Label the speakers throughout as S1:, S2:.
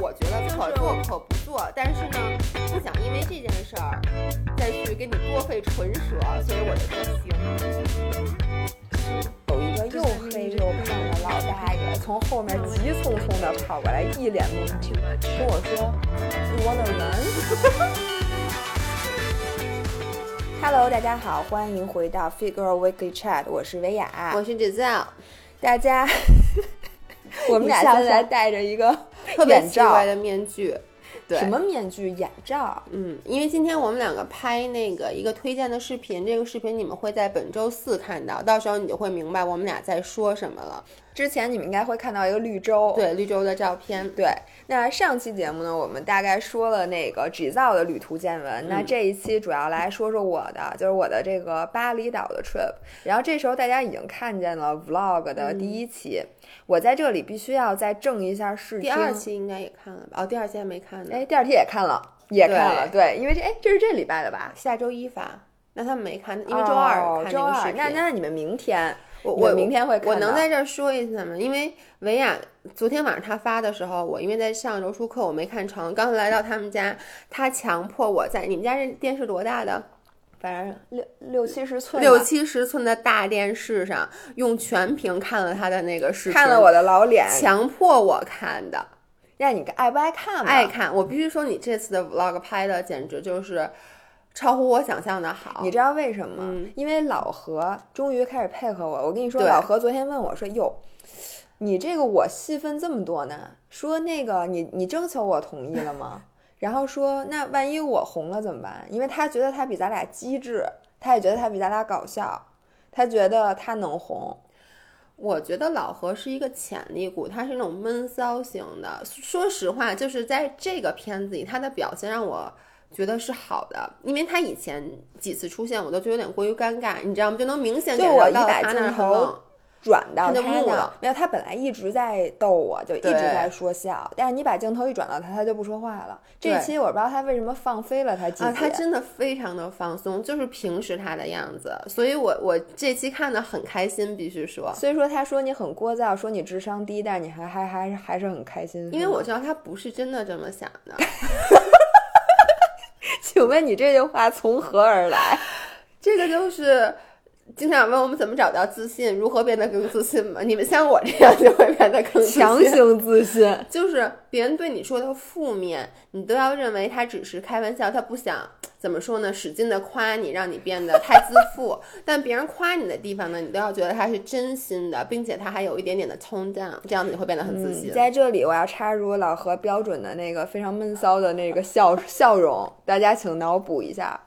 S1: 我觉得可做可不做，但是呢，不想因为这件事儿再去给你多费唇舌，所以我就说行。
S2: 有一个又黑又胖的老大爷从后面急匆匆地跑过来，一脸懵逼，跟我说：“You wanna run？” Hello，大家好，欢迎回到 Figure Weekly Chat，我是维雅，
S1: 我是 Giselle，
S2: 大家，我们俩现在戴着一个
S1: 特别奇怪的面具。对
S2: 什么面具？眼罩？
S1: 嗯，因为今天我们两个拍那个一个推荐的视频，这个视频你们会在本周四看到，到时候你就会明白我们俩在说什么了。
S2: 之前你们应该会看到一个绿洲，
S1: 对，绿洲的照片。
S2: 对，那上期节目呢，我们大概说了那个 g 造的旅途见闻。那这一期主要来说说我的，就是我的这个巴厘岛的 trip。然后这时候大家已经看见了 vlog 的第一期，我在这里必须要再正一下视听。
S1: 第二期应该也看了吧？哦，第二期还没看呢。
S2: 哎，第二期也看了，也看了。对，因为这哎，这是这礼拜的吧？
S1: 下周一发。那他们没看，因为周二看
S2: 周二。那那你们明天。我我明天会看。
S1: 我能在这儿说一下吗？因为维亚昨天晚上他发的时候，我因为在上柔术课，我没看成。刚来到他们家，他强迫我在你们家这电视多大的？
S2: 反正六六七十寸，
S1: 六七十寸的大电视上用全屏看了他的那个视频，
S2: 看了我的老脸，
S1: 强迫我看的。
S2: 让你爱不爱看？
S1: 爱看。我必须说，你这次的 vlog 拍的简直就是。超乎我想象的好，
S2: 你知道为什么吗？因为老何终于开始配合我。我跟你说，老何昨天问我说：“哟，你这个我戏份这么多呢？说那个你你征求我同意了吗？然后说那万一我红了怎么办？因为他觉得他比咱俩机智，他也觉得他比咱俩搞笑，他觉得他能红。
S1: 我觉得老何是一个潜力股，他是那种闷骚型的。说实话，就是在这个片子里，他的表现让我。觉得是好的，因为他以前几次出现，我都觉得有点过于尴尬，你知道吗？就能明显感觉到他
S2: 镜头转到他
S1: 的，
S2: 没有，他本来一直在逗我，就一直在说笑。但是你把镜头一转到他，他就不说话了。这期我不知道他为什么放飞了他自己，
S1: 他真的非常的放松，就是平时他的样子。所以我我这期看的很开心，必须说。
S2: 所以说他说你很聒噪，说你智商低，但是你还还还还是很开心。
S1: 因为我知道他不是真的这么想的。
S2: 请问你这句话从何而来？
S1: 这个就是经常问我们怎么找到自信，如何变得更自信嘛？你们像我这样就会变得更
S2: 强行自信，
S1: 就是别人对你说的负面，你都要认为他只是开玩笑，他不想怎么说呢？使劲的夸你，让你变得太自负。但别人夸你的地方呢，你都要觉得他是真心的，并且他还有一点点的 tone down，这样子你会变得很自信。
S2: 在这里，我要插入老何标准的那个非常闷骚的那个笑笑容，大家请脑补一下。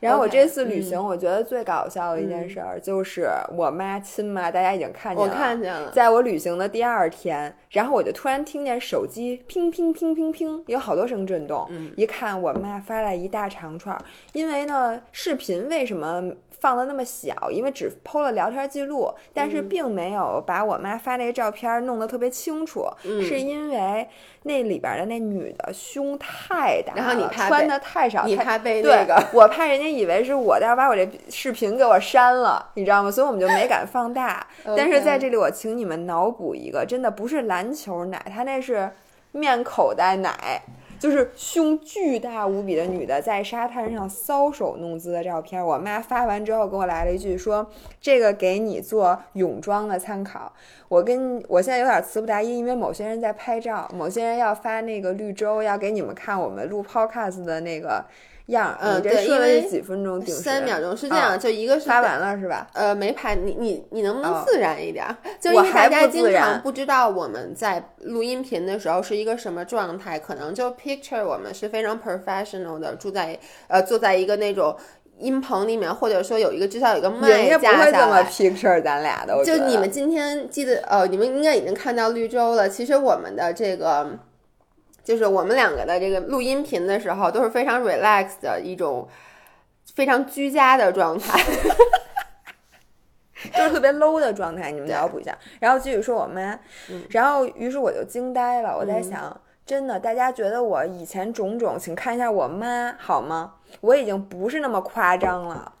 S2: 然后我这次旅行，我觉得最搞笑的一件事儿就是我妈亲妈，大家已经看见
S1: 了。我看见了，
S2: 在我旅行的第二天，然后我就突然听见手机乒乒乒乒乒，有好多声震动。一看，我妈发来一大长串。因为呢，视频为什么放的那么小？因为只剖了聊天记录，但是并没有把我妈发那个照片弄得特别清楚。是因为那里边的那女的胸太大，
S1: 然后你
S2: 穿的太少，
S1: 你怕被
S2: 那
S1: 个，
S2: 我怕人家。以为是我，要把我这视频给我删了，你知道吗？所以我们就没敢放大。但是在这里，我请你们脑补一个，真的不是篮球奶，它那是面口袋奶，就是胸巨大无比的女的在沙滩上搔首弄姿的照片。我妈发完之后给我来了一句说：“这个给你做泳装的参考。”我跟我现在有点词不达意，因为某些人在拍照，某些人要发那个绿洲，要给你们看我们录 podcast 的那个。样，
S1: 嗯，
S2: 对，因为几分钟，
S1: 三秒钟是这样，就一个是
S2: 发完了是吧？
S1: 呃，没拍，你你你能不能自然一点？就因为大家经常不知道我们在录音频的时候是一个什么状态，可能就 picture 我们是非常 professional 的，住在呃坐在一个那种音棚里面，或者说有一个至少有一个麦架
S2: 下来。这么 picture 咱俩的，
S1: 就你们今天记得呃，你们应该已经看到绿洲了。其实我们的这个。就是我们两个的这个录音频的时候都是非常 relax 的一种非常居家的状态，
S2: 就是特别 low 的状态。你们脑补一下，然后继续说我妈，然后于是我就惊呆了。我在想，真的，大家觉得我以前种种，请看一下我妈好吗？我已经不是那么夸张了。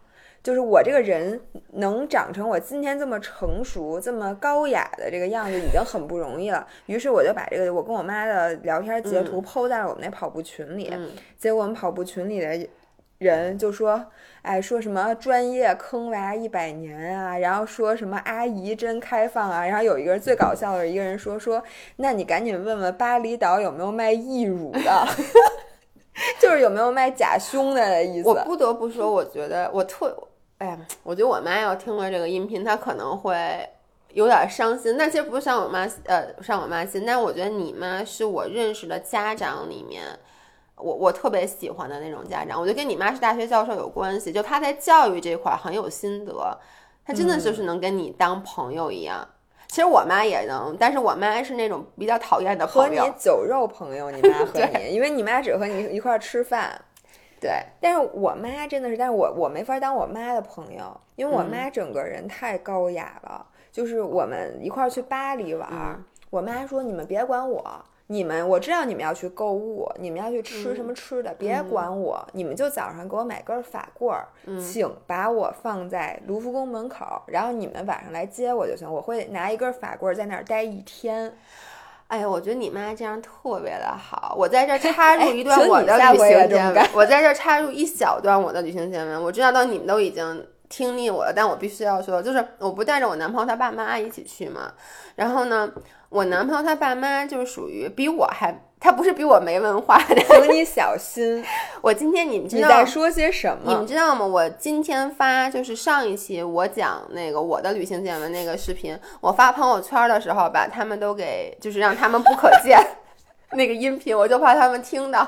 S2: 就是我这个人能长成我今天这么成熟、这么高雅的这个样子，已经很不容易了。于是我就把这个我跟我妈的聊天截图抛在了我们那跑步群里。结果我们跑步群里的人就说：“哎，说什么专业坑娃一百年啊，然后说什么阿姨真开放啊。”然后有一个人最搞笑的一个人说：“说那你赶紧问问巴厘岛有没有卖义乳的。” 就是有没有卖假胸的意思？
S1: 我不得不说，我觉得我特。哎呀，我觉得我妈要听了这个音频，她可能会有点伤心。那其实不是伤我妈，呃，伤我妈心。但我觉得你妈是我认识的家长里面，我我特别喜欢的那种家长。我觉得跟你妈是大学教授有关系，就她在教育这块很有心得，她真的就是能跟你当朋友一样。其实我妈也能，但是我妈是那种比较讨厌的朋
S2: 友，和你酒肉朋友。你 妈和你，因为你妈只和你一块吃饭。
S1: 对，
S2: 但是我妈真的是，但是我我没法当我妈的朋友，因为我妈整个人太高雅了。就是我们一块儿去巴黎玩，我妈说：“你们别管我，你们我知道你们要去购物，你们要去吃什么吃的，别管我，你们就早上给我买根法棍儿，请把我放在卢浮宫门口，然后你们晚上来接我就行，我会拿一根法棍在那儿待一天。”
S1: 哎呀，我觉得你妈这样特别的好。我在这插入一段我的旅行见闻，我在这插入一小段我的旅行见闻。我知道到你们都已经听腻我了，但我必须要说，就是我不带着我男朋友他爸妈一起去嘛。然后呢，我男朋友他爸妈就是属于比我还。他不是比我没文化的，
S2: 请你小心。
S1: 我今天你们知
S2: 道你在说些什么？
S1: 你们知道吗？我今天发就是上一期我讲那个我的旅行见闻那个视频，我发朋友圈的时候把他们都给就是让他们不可见那个音频，我就怕他们听到。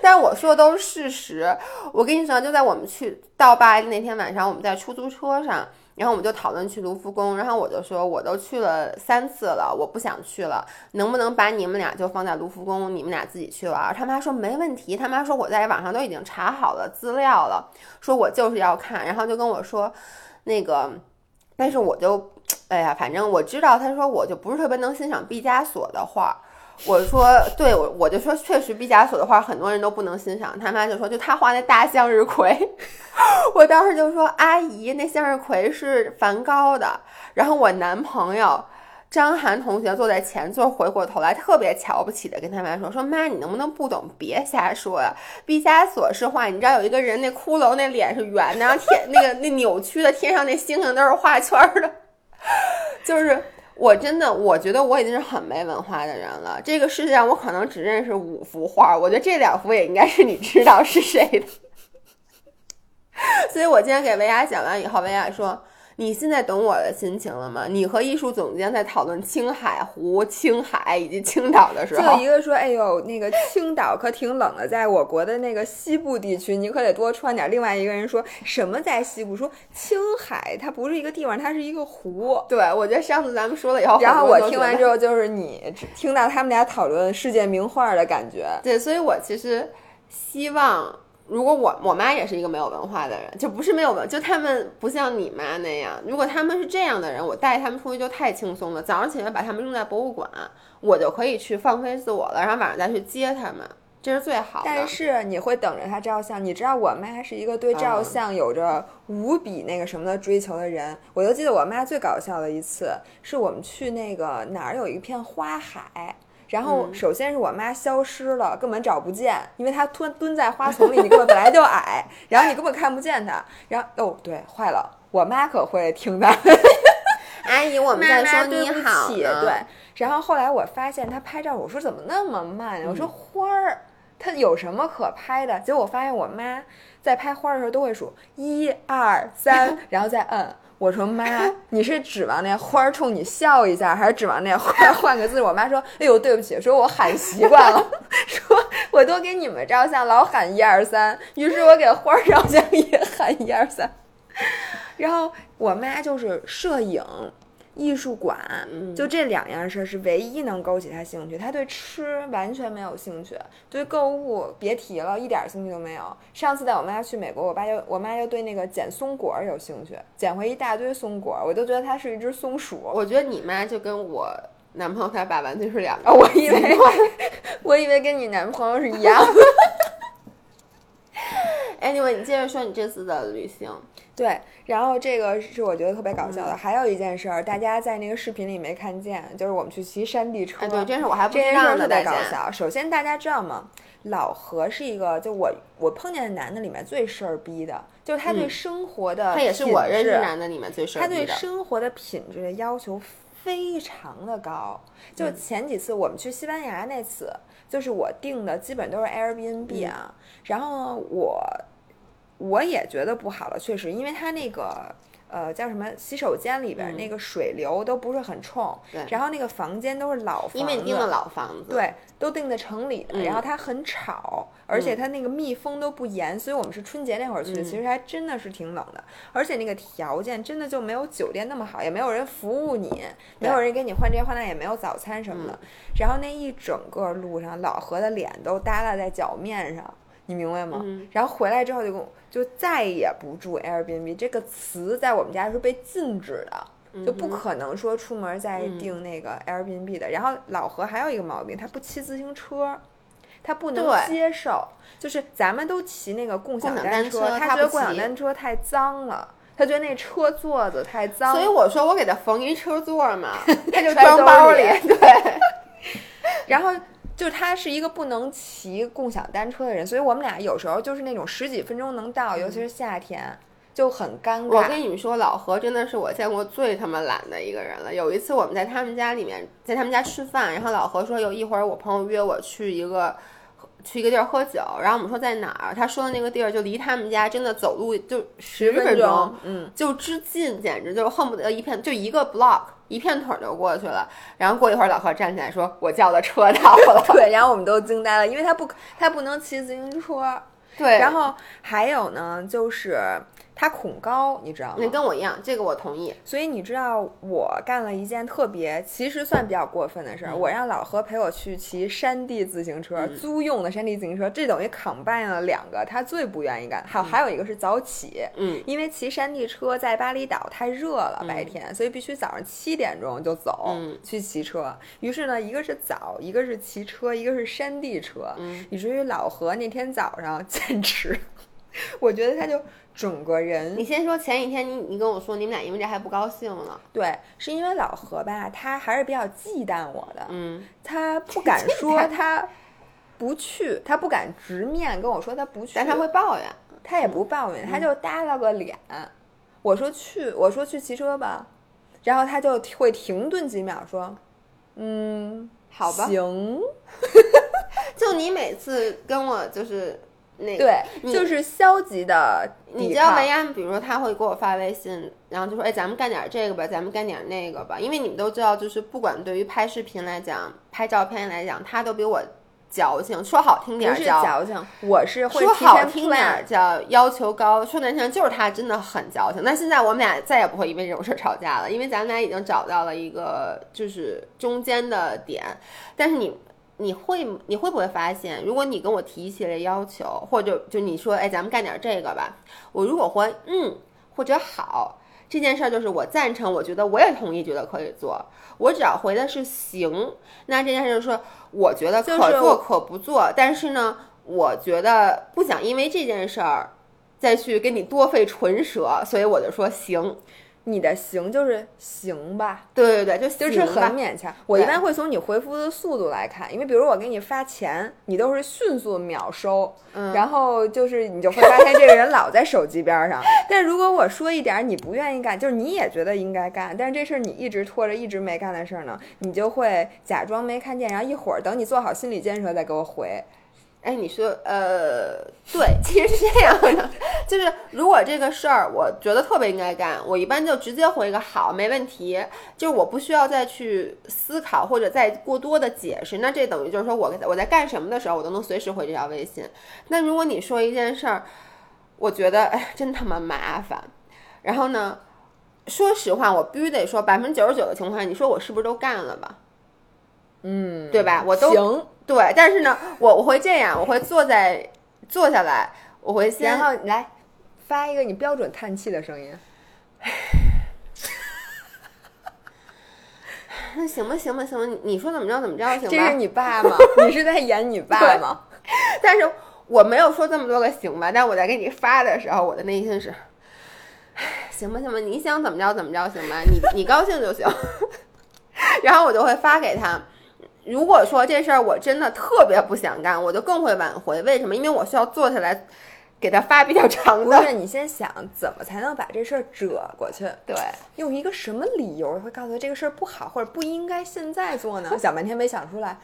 S1: 但是我说的都是事实。我跟你说，就在我们去到巴黎那天晚上，我们在出租车上。然后我们就讨论去卢浮宫，然后我就说我都去了三次了，我不想去了，能不能把你们俩就放在卢浮宫，你们俩自己去玩？他妈说没问题，他妈说我在网上都已经查好了资料了，说我就是要看，然后就跟我说那个，但是我就，哎呀，反正我知道，他说我就不是特别能欣赏毕加索的画。我说，对我我就说，确实毕加索的画很多人都不能欣赏。他妈就说，就他画那大向日葵，我当时就说，阿姨，那向日葵是梵高的。然后我男朋友张涵同学坐在前座，回过头来特别瞧不起的跟他妈说，说妈，你能不能不懂，别瞎说呀。毕加索是画，你知道有一个人那骷髅那脸是圆的，然后天那个那扭曲的天上那星星都是画圈的，就是。我真的，我觉得我已经是很没文化的人了。这个世界上，我可能只认识五幅画，我觉得这两幅也应该是你知道是谁的。所以我今天给维娅讲完以后，维娅说。你现在懂我的心情了吗？你和艺术总监在讨论青海湖、青海以及青岛的时候，
S2: 就一个说：“哎呦，那个青岛可挺冷的，在我国的那个西部地区，你可得多穿点。”另外一个人说什么在西部？说青海它不是一个地方，它是一个湖。
S1: 对，我觉得上次咱们说了以后，
S2: 然后我听完之后，就是你听到他们俩讨论世界名画的感觉。
S1: 对，所以我其实希望。如果我我妈也是一个没有文化的人，就不是没有文，就他们不像你妈那样。如果他们是这样的人，我带他们出去就太轻松了。早上起来把他们扔在博物馆，我就可以去放飞自我了，然后晚上再去接他们，这是最好。
S2: 但是你会等着他照相，你知道我妈是一个对照相有着无比那个什么的追求的人。我就记得我妈最搞笑的一次，是我们去那个哪儿有一片花海。然后，首先是我妈消失了，根本找不见，因为她蹲蹲在花丛里，你根本本来就矮，然后你根本看不见她。然后，哦，对，坏了，我妈可会听的。
S1: 阿姨，我们在说你好。
S2: 对。然后后来我发现她拍照，我说怎么那么慢？我说花儿，它有什么可拍的？结果我发现我妈在拍花的时候都会数一二三，然后再摁。我说妈，你是指望那花儿冲你笑一下，还是指望那花儿换个字？我妈说：“哎呦，对不起，说我喊习惯了，说我都给你们照相老喊一二三，于是我给花儿照相也喊一二三。”然后我妈就是摄影。艺术馆，就这两样事儿是唯一能勾起他兴趣。他对吃完全没有兴趣，对购物别提了，一点兴趣都没有。上次带我妈去美国，我爸就我妈就对那个捡松果有兴趣，捡回一大堆松果，我都觉得它是一只松鼠。
S1: 我觉得你妈就跟我男朋友他爸完全是两个。
S2: 我以为 我以为跟你男朋友是一样。
S1: Anyway，你接着说你这次的旅行。
S2: 对，然后这个是我觉得特别搞笑的。还有一件事儿，大家在那个视频里没看见，就是我们去骑山地车。
S1: 对，这是我还不
S2: 知道特别搞笑。首先，大家知道吗？老何是一个，就我我碰见的男的里面最事儿逼的，就是他对生活的，
S1: 他也是我认识男的里面最事
S2: 儿逼的。他对生活的品质的要求非常的高。就前几次我们去西班牙那次，就是我订的基本都是 Airbnb 啊，然后我。我也觉得不好了，确实，因为它那个呃叫什么洗手间里边那个水流都不是很冲，
S1: 对，
S2: 然后那个房间都是老房子，
S1: 因为你订的老房子，
S2: 对，都订的城里的，然后它很吵，而且它那个密封都不严，所以我们是春节那会儿去的，其实还真的是挺冷的，而且那个条件真的就没有酒店那么好，也没有人服务你，没有。人给你换这换那，也没有早餐什么的，然后那一整个路上，老何的脸都耷拉在脚面上。你明白吗？然后回来之后就跟我就再也不住 Airbnb 这个词在我们家是被禁止的，就不可能说出门再订那个 Airbnb 的。然后老何还有一个毛病，他不骑自行车，他不能接受，就是咱们都骑那个共享单车，他觉得共享单车太脏了，他觉得那车座子太脏。
S1: 所以我说我给他缝一车座嘛，他就装包里。对，
S2: 然后。就是他是一个不能骑共享单车的人，所以我们俩有时候就是那种十几分钟能到，尤其是夏天就很尴尬。
S1: 我跟你们说，老何真的是我见过最他妈懒的一个人了。有一次我们在他们家里面，在他们家吃饭，然后老何说有一会儿我朋友约我去一个去一个地儿喝酒，然后我们说在哪儿？他说的那个地儿就离他们家真的走路就十分钟，
S2: 嗯，
S1: 就之近，简直就是恨不得一片就一个 block。一片腿就过去了，然后过一会儿，老何站起来说：“我叫的车到了。”
S2: 对，然后我们都惊呆了，因为他不，他不能骑自行车。
S1: 对，
S2: 然后还有呢，就是。他恐高，你知道吗？
S1: 那跟我一样，这个我同意。
S2: 所以你知道我干了一件特别，其实算比较过分的事儿。我让老何陪我去骑山地自行车，租用的山地自行车，这等于 combine 了两个他最不愿意干。还有还有一个是早起，
S1: 嗯，
S2: 因为骑山地车在巴厘岛太热了，白天，所以必须早上七点钟就走去骑车。于是呢，一个是早，一个是骑车，一个是山地车，以至于老何那天早上简直，我觉得他就。整个人，
S1: 你先说前几天你你跟我说你们俩因为这还不高兴呢？
S2: 对，是因为老何吧，他还是比较忌惮我的，嗯，他不敢 说他不去，他不敢直面跟我说他不去，
S1: 但他会抱怨，
S2: 他也不抱怨，他就耷拉个脸。我说去，我说去骑车吧，然后他就会停顿几秒说，嗯，
S1: 好吧，
S2: 行。
S1: 就你每次跟我就是。
S2: 对，就是消极的。
S1: 你知道维安，比如说他会给我发微信，然后就说：“哎，咱们干点这个吧，咱们干点那个吧。”因为你们都知道，就是不管对于拍视频来讲、拍照片来讲，他都比我矫情。说好听点叫
S2: 矫情，我是会
S1: 说好听点叫要求高，说难听就是他真的很矫情。那现在我们俩再也不会因为这种事吵架了，因为咱们俩已经找到了一个就是中间的点。但是你。你会你会不会发现，如果你跟我提一系列要求，或者就你说，哎，咱们干点这个吧，我如果回嗯或者好，这件事儿就是我赞成，我觉得我也同意，觉得可以做，我只要回的是行，那这件事就是我觉得可做可不做，但是呢，我觉得不想因为这件事儿再去跟你多费唇舌，所以我就说行。
S2: 你的行就是行吧，
S1: 对对对，
S2: 就就是很勉强。我一般会从你回复的速度来看，因为比如我给你发钱，你都是迅速秒收，然后就是你就会发现这个人老在手机边上。但如果我说一点你不愿意干，就是你也觉得应该干，但是这事儿你一直拖着，一直没干的事儿呢，你就会假装没看见，然后一会儿等你做好心理建设再给我回。
S1: 哎，你说，呃，对，其实是这样的，就是如果这个事儿我觉得特别应该干，我一般就直接回一个好，没问题，就是我不需要再去思考或者再过多的解释。那这等于就是说我我在干什么的时候，我都能随时回这条微信。那如果你说一件事儿，我觉得哎，真他妈麻烦。然后呢，说实话，我必须得说，百分之九十九的情况下，你说我是不是都干了吧？
S2: 嗯，
S1: 对吧？我都
S2: 行。
S1: 对，但是呢，我我会这样，我会坐在坐下来，我会先，
S2: 然后来发一个你标准叹气的声音。
S1: 那行吧，行吧，行吧，你说怎么着怎么着行吧？
S2: 这是你爸吗？你是在演你爸吗？
S1: 但是我没有说这么多个行吧，但我在给你发的时候，我的内心是，行吧行吧，你想怎么着怎么着行吧，你你高兴就行。然后我就会发给他。如果说这事儿我真的特别不想干，我就更会挽回。为什么？因为我需要坐下来给他发比较长的。
S2: 不是，你先想怎么才能把这事儿折过去？
S1: 对，
S2: 用一个什么理由会告诉他这个事儿不好或者不应该现在做呢？想半天没想出来。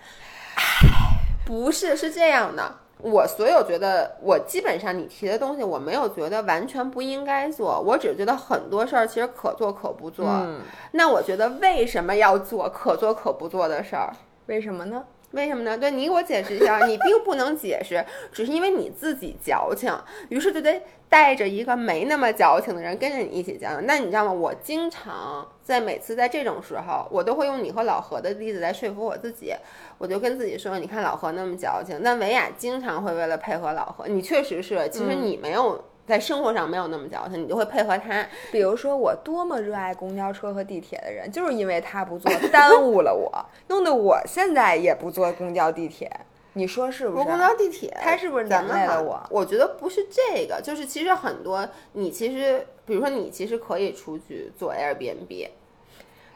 S1: 不是，是这样的。我所有觉得，我基本上你提的东西，我没有觉得完全不应该做，我只觉得很多事儿其实可做可不做。那我觉得为什么要做可做可不做的事儿？
S2: 为什么呢？
S1: 为什么呢？对你给我解释一下，你并不能解释，只是因为你自己矫情，于是就得带着一个没那么矫情的人跟着你一起矫情。那你知道吗？我经常在每次在这种时候，我都会用你和老何的例子来说服我自己。我就跟自己说，你看老何那么矫情，那维亚经常会为了配合老何，你确实是，其实你没有。在生活上没有那么矫情，你就会配合他。
S2: 比如说，我多么热爱公交车和地铁的人，就是因为他不坐，耽误了我，弄得我现在也不坐公交地铁。你说是不是？
S1: 公交地铁，
S2: 他是不是难为了我？
S1: 我觉得不是这个，就是其实很多，你其实，比如说你其实可以出去做 Airbnb。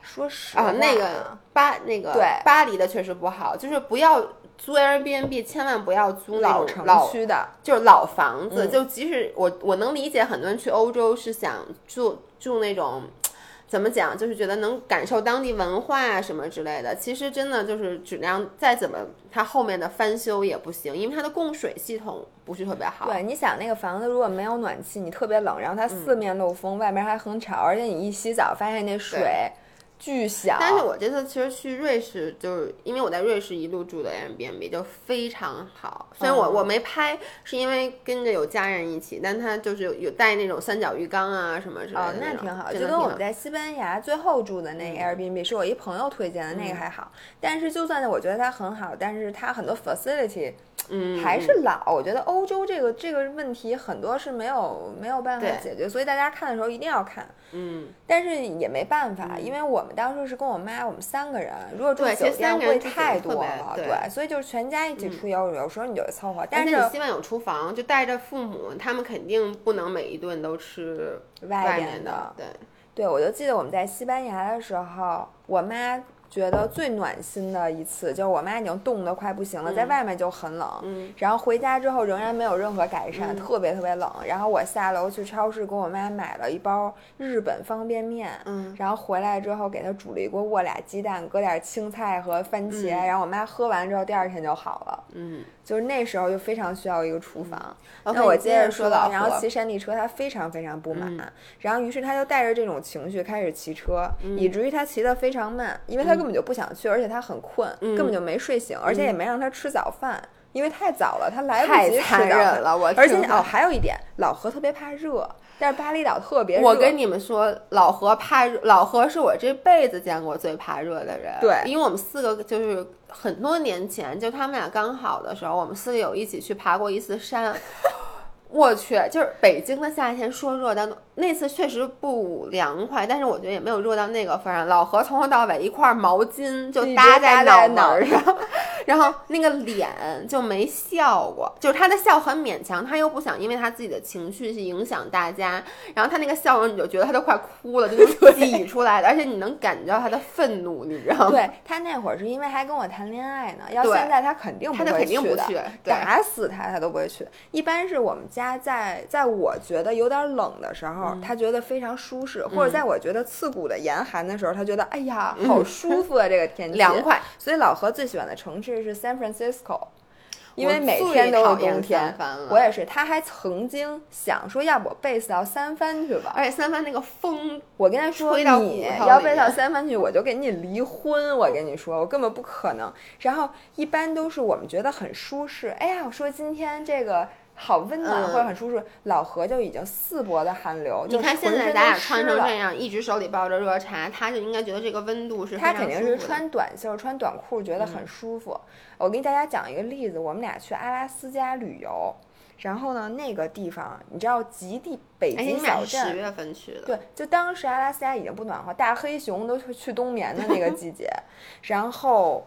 S2: 说实话，
S1: 那个巴那个
S2: 对
S1: 巴黎的确实不好，就是不要。租 Airbnb 千万不要租
S2: 老
S1: 城
S2: 区的，
S1: 就是老房子。就即使我我能理解很多人去欧洲是想住住那种，怎么讲，就是觉得能感受当地文化啊什么之类的。其实真的就是质量再怎么，它后面的翻修也不行，因为它的供水系统不是特别好。
S2: 对，你想那个房子如果没有暖气，你特别冷，然后它四面漏风，外面还很吵，而且你一洗澡发现那水。巨小，
S1: 但是我这次其实去瑞士，就是因为我在瑞士一路住的 Airbnb 就非常好。虽然我我没拍，是因为跟着有家人一起，但他就是有有带那种三角浴缸啊什么之类的。哦，
S2: 那挺好，就跟我们在西班牙最后住的那个 Airbnb 是我一朋友推荐的，那个还好。但是就算是我觉得它很好，但是它很多 facility。
S1: 嗯，
S2: 还是老。我觉得欧洲这个这个问题很多是没有没有办法解决，所以大家看的时候一定要看。
S1: 嗯，
S2: 但是也没办法，因为我们当时是跟我妈，我们三个人，如果住酒店会太多了，对，所以就是全家一起出游，有时候你就凑合。但是
S1: 你希望有厨房，就带着父母，他们肯定不能每一顿都吃外
S2: 面
S1: 的。对，
S2: 对，我就记得我们在西班牙的时候，我妈。觉得最暖心的一次，就是我妈已经冻得快不行了，在外面就很冷，然后回家之后仍然没有任何改善，特别特别冷。然后我下楼去超市给我妈买了一包日本方便面，然后回来之后给她煮了一锅卧俩鸡蛋，搁点青菜和番茄，然后我妈喝完之后第二天就好了。
S1: 嗯。
S2: 就是那时候就非常需要一个厨房。
S1: 那
S2: 我接着说，
S1: 然
S2: 后骑山地车他非常非常不满，然后于是他就带着这种情绪开始骑车，以至于他骑得非常慢，因为他根本就不想去，而且他很困，根本就没睡醒，而且也没让他吃早饭，因为太早了，他来不及吃早饭
S1: 了。我
S2: 而且哦，还有一点，老何特别怕热。但是巴厘岛特别热。
S1: 我跟你们说，老何怕热，老何是我这辈子见过最怕热的人。
S2: 对，
S1: 因为我们四个就是很多年前，就他们俩刚好的时候，我们四个有一起去爬过一次山。我去，就是北京的夏天说热，但那次确实不凉快，但是我觉得也没有热到那个份上。老何从头到尾一块毛巾就搭在脑门上，然后那个脸就没笑过，就是他的笑很勉强，他又不想因为他自己的情绪去影响大家，然后他那个笑容你就觉得他都快哭了，就挤出来的，而且你能感觉到他的愤怒，你知道吗？
S2: 对他那会儿是因为还跟我谈恋爱呢，要现在他肯定
S1: 他就肯定不
S2: 去，打死他他都不会去。一般是我们家。家在在我觉得有点冷的时候，他觉得非常舒适；或者在我觉得刺骨的严寒的时候，他觉得哎呀，好舒服啊，这个天气
S1: 凉快。
S2: 所以老何最喜欢的城市是 San Francisco，因为每天都有冬天。我也是，他还曾经想说，要不我 base 到三藩去吧。
S1: 而且三藩那个风，
S2: 我跟他说，你要 base 到三藩去，我就跟你离婚。我跟你说，我根本不可能。然后一般都是我们觉得很舒适。哎呀，我说今天这个。好温暖或者很舒适，老何就已经四搏的寒流。
S1: 你看现在咱俩穿成这样，一直手里抱着热茶，他就应该觉得这个温度是
S2: 他肯定是穿短袖、穿短裤觉得很舒服。我给大家讲一个例子，我们俩去阿拉斯加旅游，然后呢，那个地方你知道极地北极小镇，
S1: 十月份去的，
S2: 对，就当时阿拉斯加已经不暖和，大黑熊都去冬眠的那个季节，然后。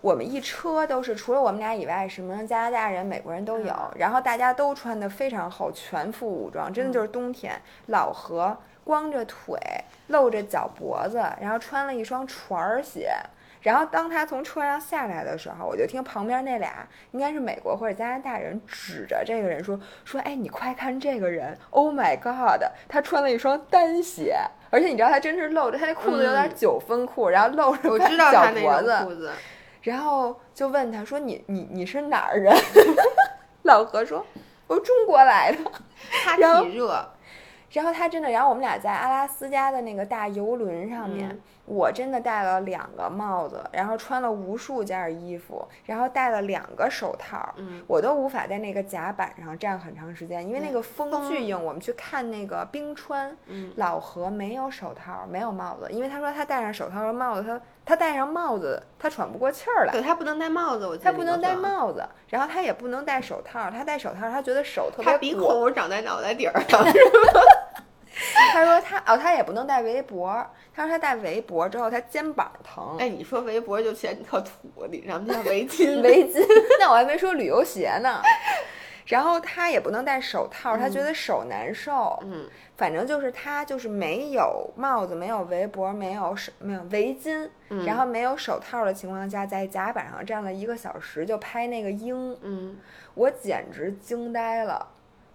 S2: 我们一车都是除了我们俩以外，什么加拿大人、美国人都有，然后大家都穿的非常厚，全副武装，真的就是冬天。老何光着腿，露着脚脖子，然后穿了一双船儿鞋。然后当他从车上下来的时候，我就听旁边那俩应该是美国或者加拿大人指着这个人说说，哎，你快看这个人，Oh my God，他穿了一双单鞋，而且你知道他真是露着他那裤子有点九分裤，然后露着
S1: 我知道
S2: 脚
S1: 他那
S2: 脖
S1: 子，
S2: 然后就问他说你你你是哪儿人？老何说，我中国来的。
S1: 他
S2: 然后
S1: 体热，
S2: 然后他真的，然后我们俩在阿拉斯加的那个大游轮上面，
S1: 嗯
S2: 我真的戴了两个帽子，然后穿了无数件衣服，然后戴了两个手套，
S1: 嗯
S2: 我都无法在那个甲板上站很长时间，因为那个风
S1: 风
S2: 巨硬。我们去看那个冰川，
S1: 嗯
S2: 老何没有手套，没有帽子，因为他说他戴上手套和帽子，他他戴上帽子，他喘不过气儿来。
S1: 对他不能戴帽子，我
S2: 他不能戴帽子，然后他也不能戴手套。他戴手套，他觉得手特别
S1: 他鼻孔长在脑袋顶儿上，
S2: 他说他哦，他也不能戴围脖。他说他戴围脖之后，他肩膀疼。
S1: 哎，你说围脖就显得你特土，你咱们叫围巾，
S2: 围巾，那我还没说旅游鞋呢。然后他也不能戴手套，他觉得手难受。
S1: 嗯，
S2: 反正就是他就是没有帽子，没有围脖，没有手，没有围巾，
S1: 嗯
S2: 然后没有手套的情况下，在甲板上站了一个小时就拍那个鹰，
S1: 嗯，
S2: 我简直惊呆了。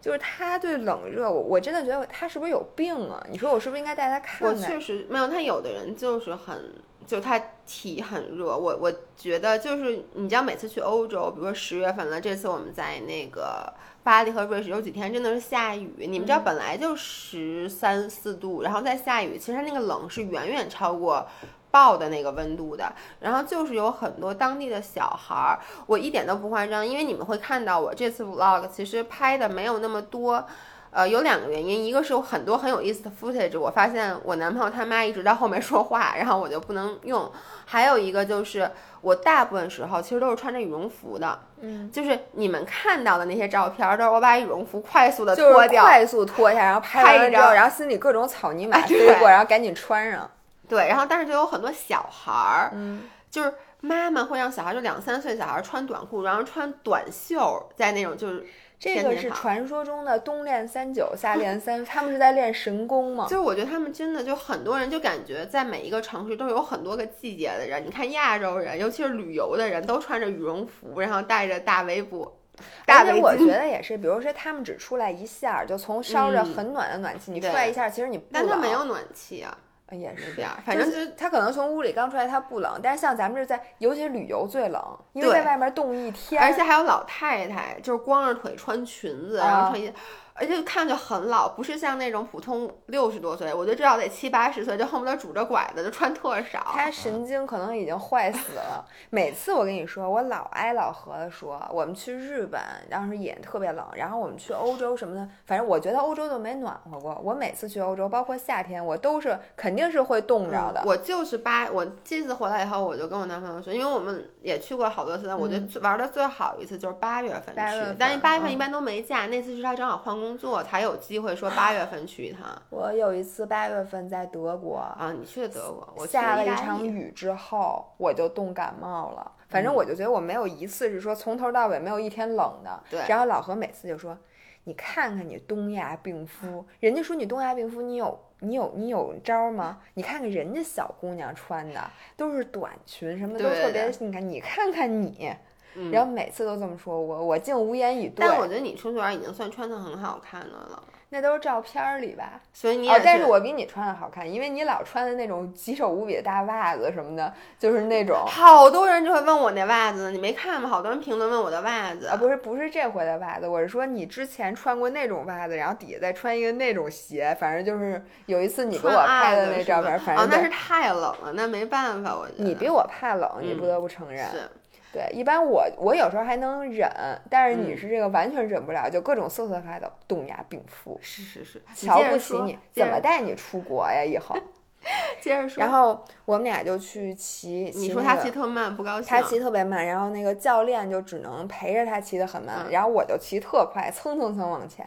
S2: 就是他对冷热，我我真的觉得他是不是有病啊？你说我是不是应该带他看
S1: 我
S2: 看？
S1: 确实没有，他有的人就是很，就他体很热。我我觉得就是你知道，每次去欧洲，比如说十月份了，这次我们在那个巴黎和瑞士有几天真的是下雨。你们知道
S2: 嗯
S1: 本来就十三四度，然后再下雨，其实它那个冷是远远超过。报的那个温度的，然后就是有很多当地的小孩儿，我一点都不夸张，因为你们会看到我这次 vlog 其实拍的没有那么多，呃，有两个原因，一个是有很多很有意思的 footage，我发现我男朋友他妈一直在后面说话，然后我就不能用；还有一个就是我大部分时候其实都是穿着羽绒服的，
S2: 嗯，
S1: 就是你们看到的那些照片儿都是我把羽绒服快速的
S2: 就是
S1: 脱掉，
S2: 快速脱下，然后拍
S1: 拍一张
S2: 完了之后，然后心里各种草泥马
S1: 哎
S2: 飞过，然后赶紧穿上。
S1: 对，然后但是就有很多小孩儿，
S2: 嗯，
S1: 就是妈妈会让小孩就两三岁小孩穿短裤，然后穿短袖，在那种就是
S2: 这个是传说中的冬练三九，夏练 三，他们是在练神功吗？
S1: 就是我觉得他们真的就很多人就感觉在每一个城市都有很多个季节的人。你看亚洲人，尤其是旅游的人，都穿着羽绒服，然后戴着大围脖、大围
S2: 而且我觉。得也是，比如说他们只出来一下，就从烧着
S1: 嗯
S2: 很暖的暖气，你出来一下，其实你不
S1: 但他没有暖气啊，
S2: 呃也是
S1: 那边儿反正
S2: 就是他可能从屋里刚出来，他不冷，但是像咱们这在，尤其是旅游最冷，因为在外面冻一天，
S1: 而且还有老太太，就是光着腿穿裙子，然后
S2: 啊
S1: 穿一。而且看着就很老，不是像那种普通六十多岁，我觉得至少得七八十岁，就恨不得拄着拐子，就穿特少。
S2: 他神经可能已经坏死了。每次我跟你说，我老挨老何的说，我们去日本当时也特别冷，然后我们去欧洲什么的，反正我觉得欧洲就没暖和过。我每次去欧洲，包括夏天，我都是肯定是会冻着的。
S1: 嗯我就是八，我这次回来以后，我就跟我男朋友说，因为我们也去过好多次，我觉得最玩的最好一次就是八月份去但是八月份
S2: 嗯
S1: 一般都没假，那次是他正好换工作，才有机会说八月份去一趟。
S2: 我有一次八月份在德国，
S1: 啊，你去的德国，我
S2: 下了一。场雨之后，我就冻感冒了。反
S1: 嗯
S2: 正我就觉得我没有一次是说从头到尾没有一天冷的。
S1: 对
S2: 然后老何每次就说：“你看看你东亚病夫，人家说你东亚病夫，你有你有你有招吗？你看看人家小姑娘穿的都是短裙，什么都特别，
S1: 对
S2: 你看你看看你。”
S1: 嗯
S2: 然后每次都这么说我，我竟无言以对。
S1: 但我觉得你出去玩已经算穿的很好看的了，
S2: 那都是照片儿里吧？
S1: 所以你也
S2: 哦，但是我比你穿的好看，因为你老穿的那种棘手无比的大袜子什么的，就是那种
S1: 好多人就会问我那袜子，你没看吗？好多人评论问我的袜子
S2: 啊，不是不是这回的袜子，我是说你之前穿过那种袜子，然后底下再穿一个那种鞋，反正就是有一次你给我拍的那照片，反
S1: 哦
S2: 正，对
S1: 那是太冷了，那没办法，我觉得
S2: 你比我怕冷，你不
S1: 嗯
S2: 得不承认。
S1: 是
S2: 对，一般我我有时候还能忍，但是你
S1: 嗯
S2: 是这个完全忍不了，就各种瑟瑟发抖，冻牙病夫，
S1: 是是是，
S2: 瞧不起你，怎么带你出国呀？以后。
S1: 接着说，
S2: 然后我们俩就去骑，
S1: 你说他
S2: 骑
S1: 特慢，不高兴。
S2: 他骑特别慢，然后那个教练就只能陪着他骑得很慢，
S1: 嗯
S2: 然后我就骑特快，蹭蹭蹭往前。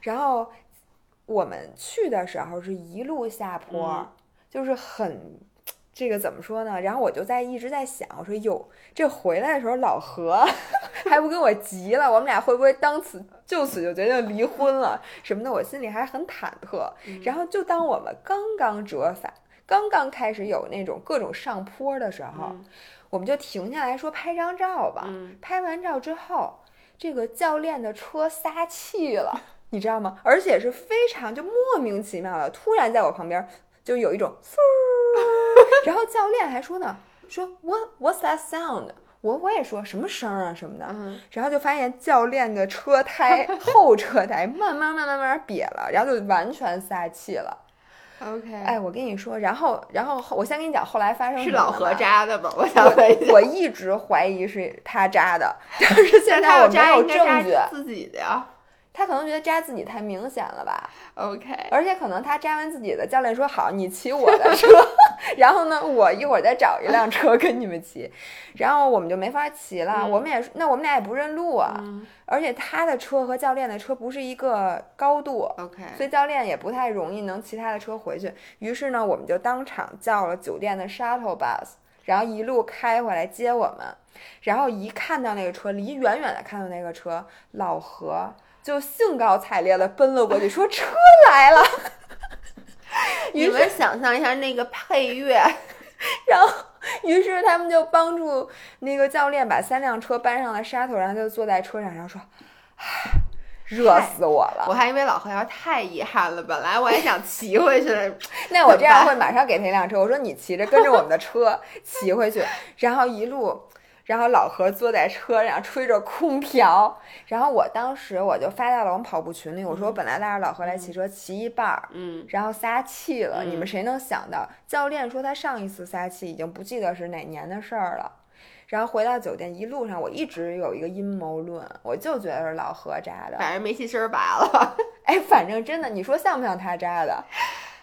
S2: 然后我们去的时候是一路下坡，
S1: 嗯
S2: 就是很这个怎么说呢？然后我就在一直在想，我说哟，这回来的时候老何 还不跟我急了，我们俩会不会当此就此就决定离婚了什么的？我心里还很忐忑。然后就当我们刚刚折返，刚刚开始有那种各种上坡的时候，我们就停下来说拍张照吧。拍完照之后，这个教练的车撒气了，你知道吗？而且是非常就莫名其妙的，突然在我旁边就有一种嗖。然后教练还说呢，说 What What's that sound？我我也说什么声啊什么的，然后就发现教练的车胎 后车胎慢慢慢慢慢慢瘪了，然后就完全撒气了。
S1: OK，
S2: 哎，我跟你说，然后然后我先跟你讲后来发生
S1: 是老何扎的吧？
S2: 我
S1: 想
S2: 我我一直怀疑是他扎的，但是现在我没有证据。
S1: 自己的呀。
S2: 他可能觉得扎自己太明显了吧
S1: ？OK，
S2: 而且可能他扎完自己的，教练说好，你骑我的车，然后呢，我一会儿再找一辆车跟你们骑，然后我们就没法骑了。我们也那我们俩也不认路啊，而且他的车和教练的车不是一个高度
S1: ，OK，
S2: 所以教练也不太容易能骑他的车回去。于是呢，我们就当场叫了酒店的 shuttle bus，然后一路开回来接我们。然后一看到那个车，离远远的看到那个车，老何。就兴高采烈的奔了过去，说车来了。
S1: 你们想象一下那个配乐，
S2: 然后于是他们就帮助那个教练把三辆车搬上了沙头，然后就坐在车上，然后说：“唉，热死我了！
S1: 我还以为老何要太遗憾了，本来我还想骑回去。
S2: 那我这样会马上给他一辆车，我说你骑着跟着我们的车骑回去，然后一路。”然后老何坐在车上吹着空调，然后我当时我就发到了我们跑步群里，我说我本来拉着老何来骑车，骑一半儿，
S1: 嗯，
S2: 然后撒气了。你们谁能想到？教练说他上一次撒气已经不记得是哪年的事儿了。然后回到酒店一路上，我一直有一个阴谋论，我就觉得是老何扎的，
S1: 反正煤气芯儿拔了。
S2: 哎，反正真的，你说像不像他扎的？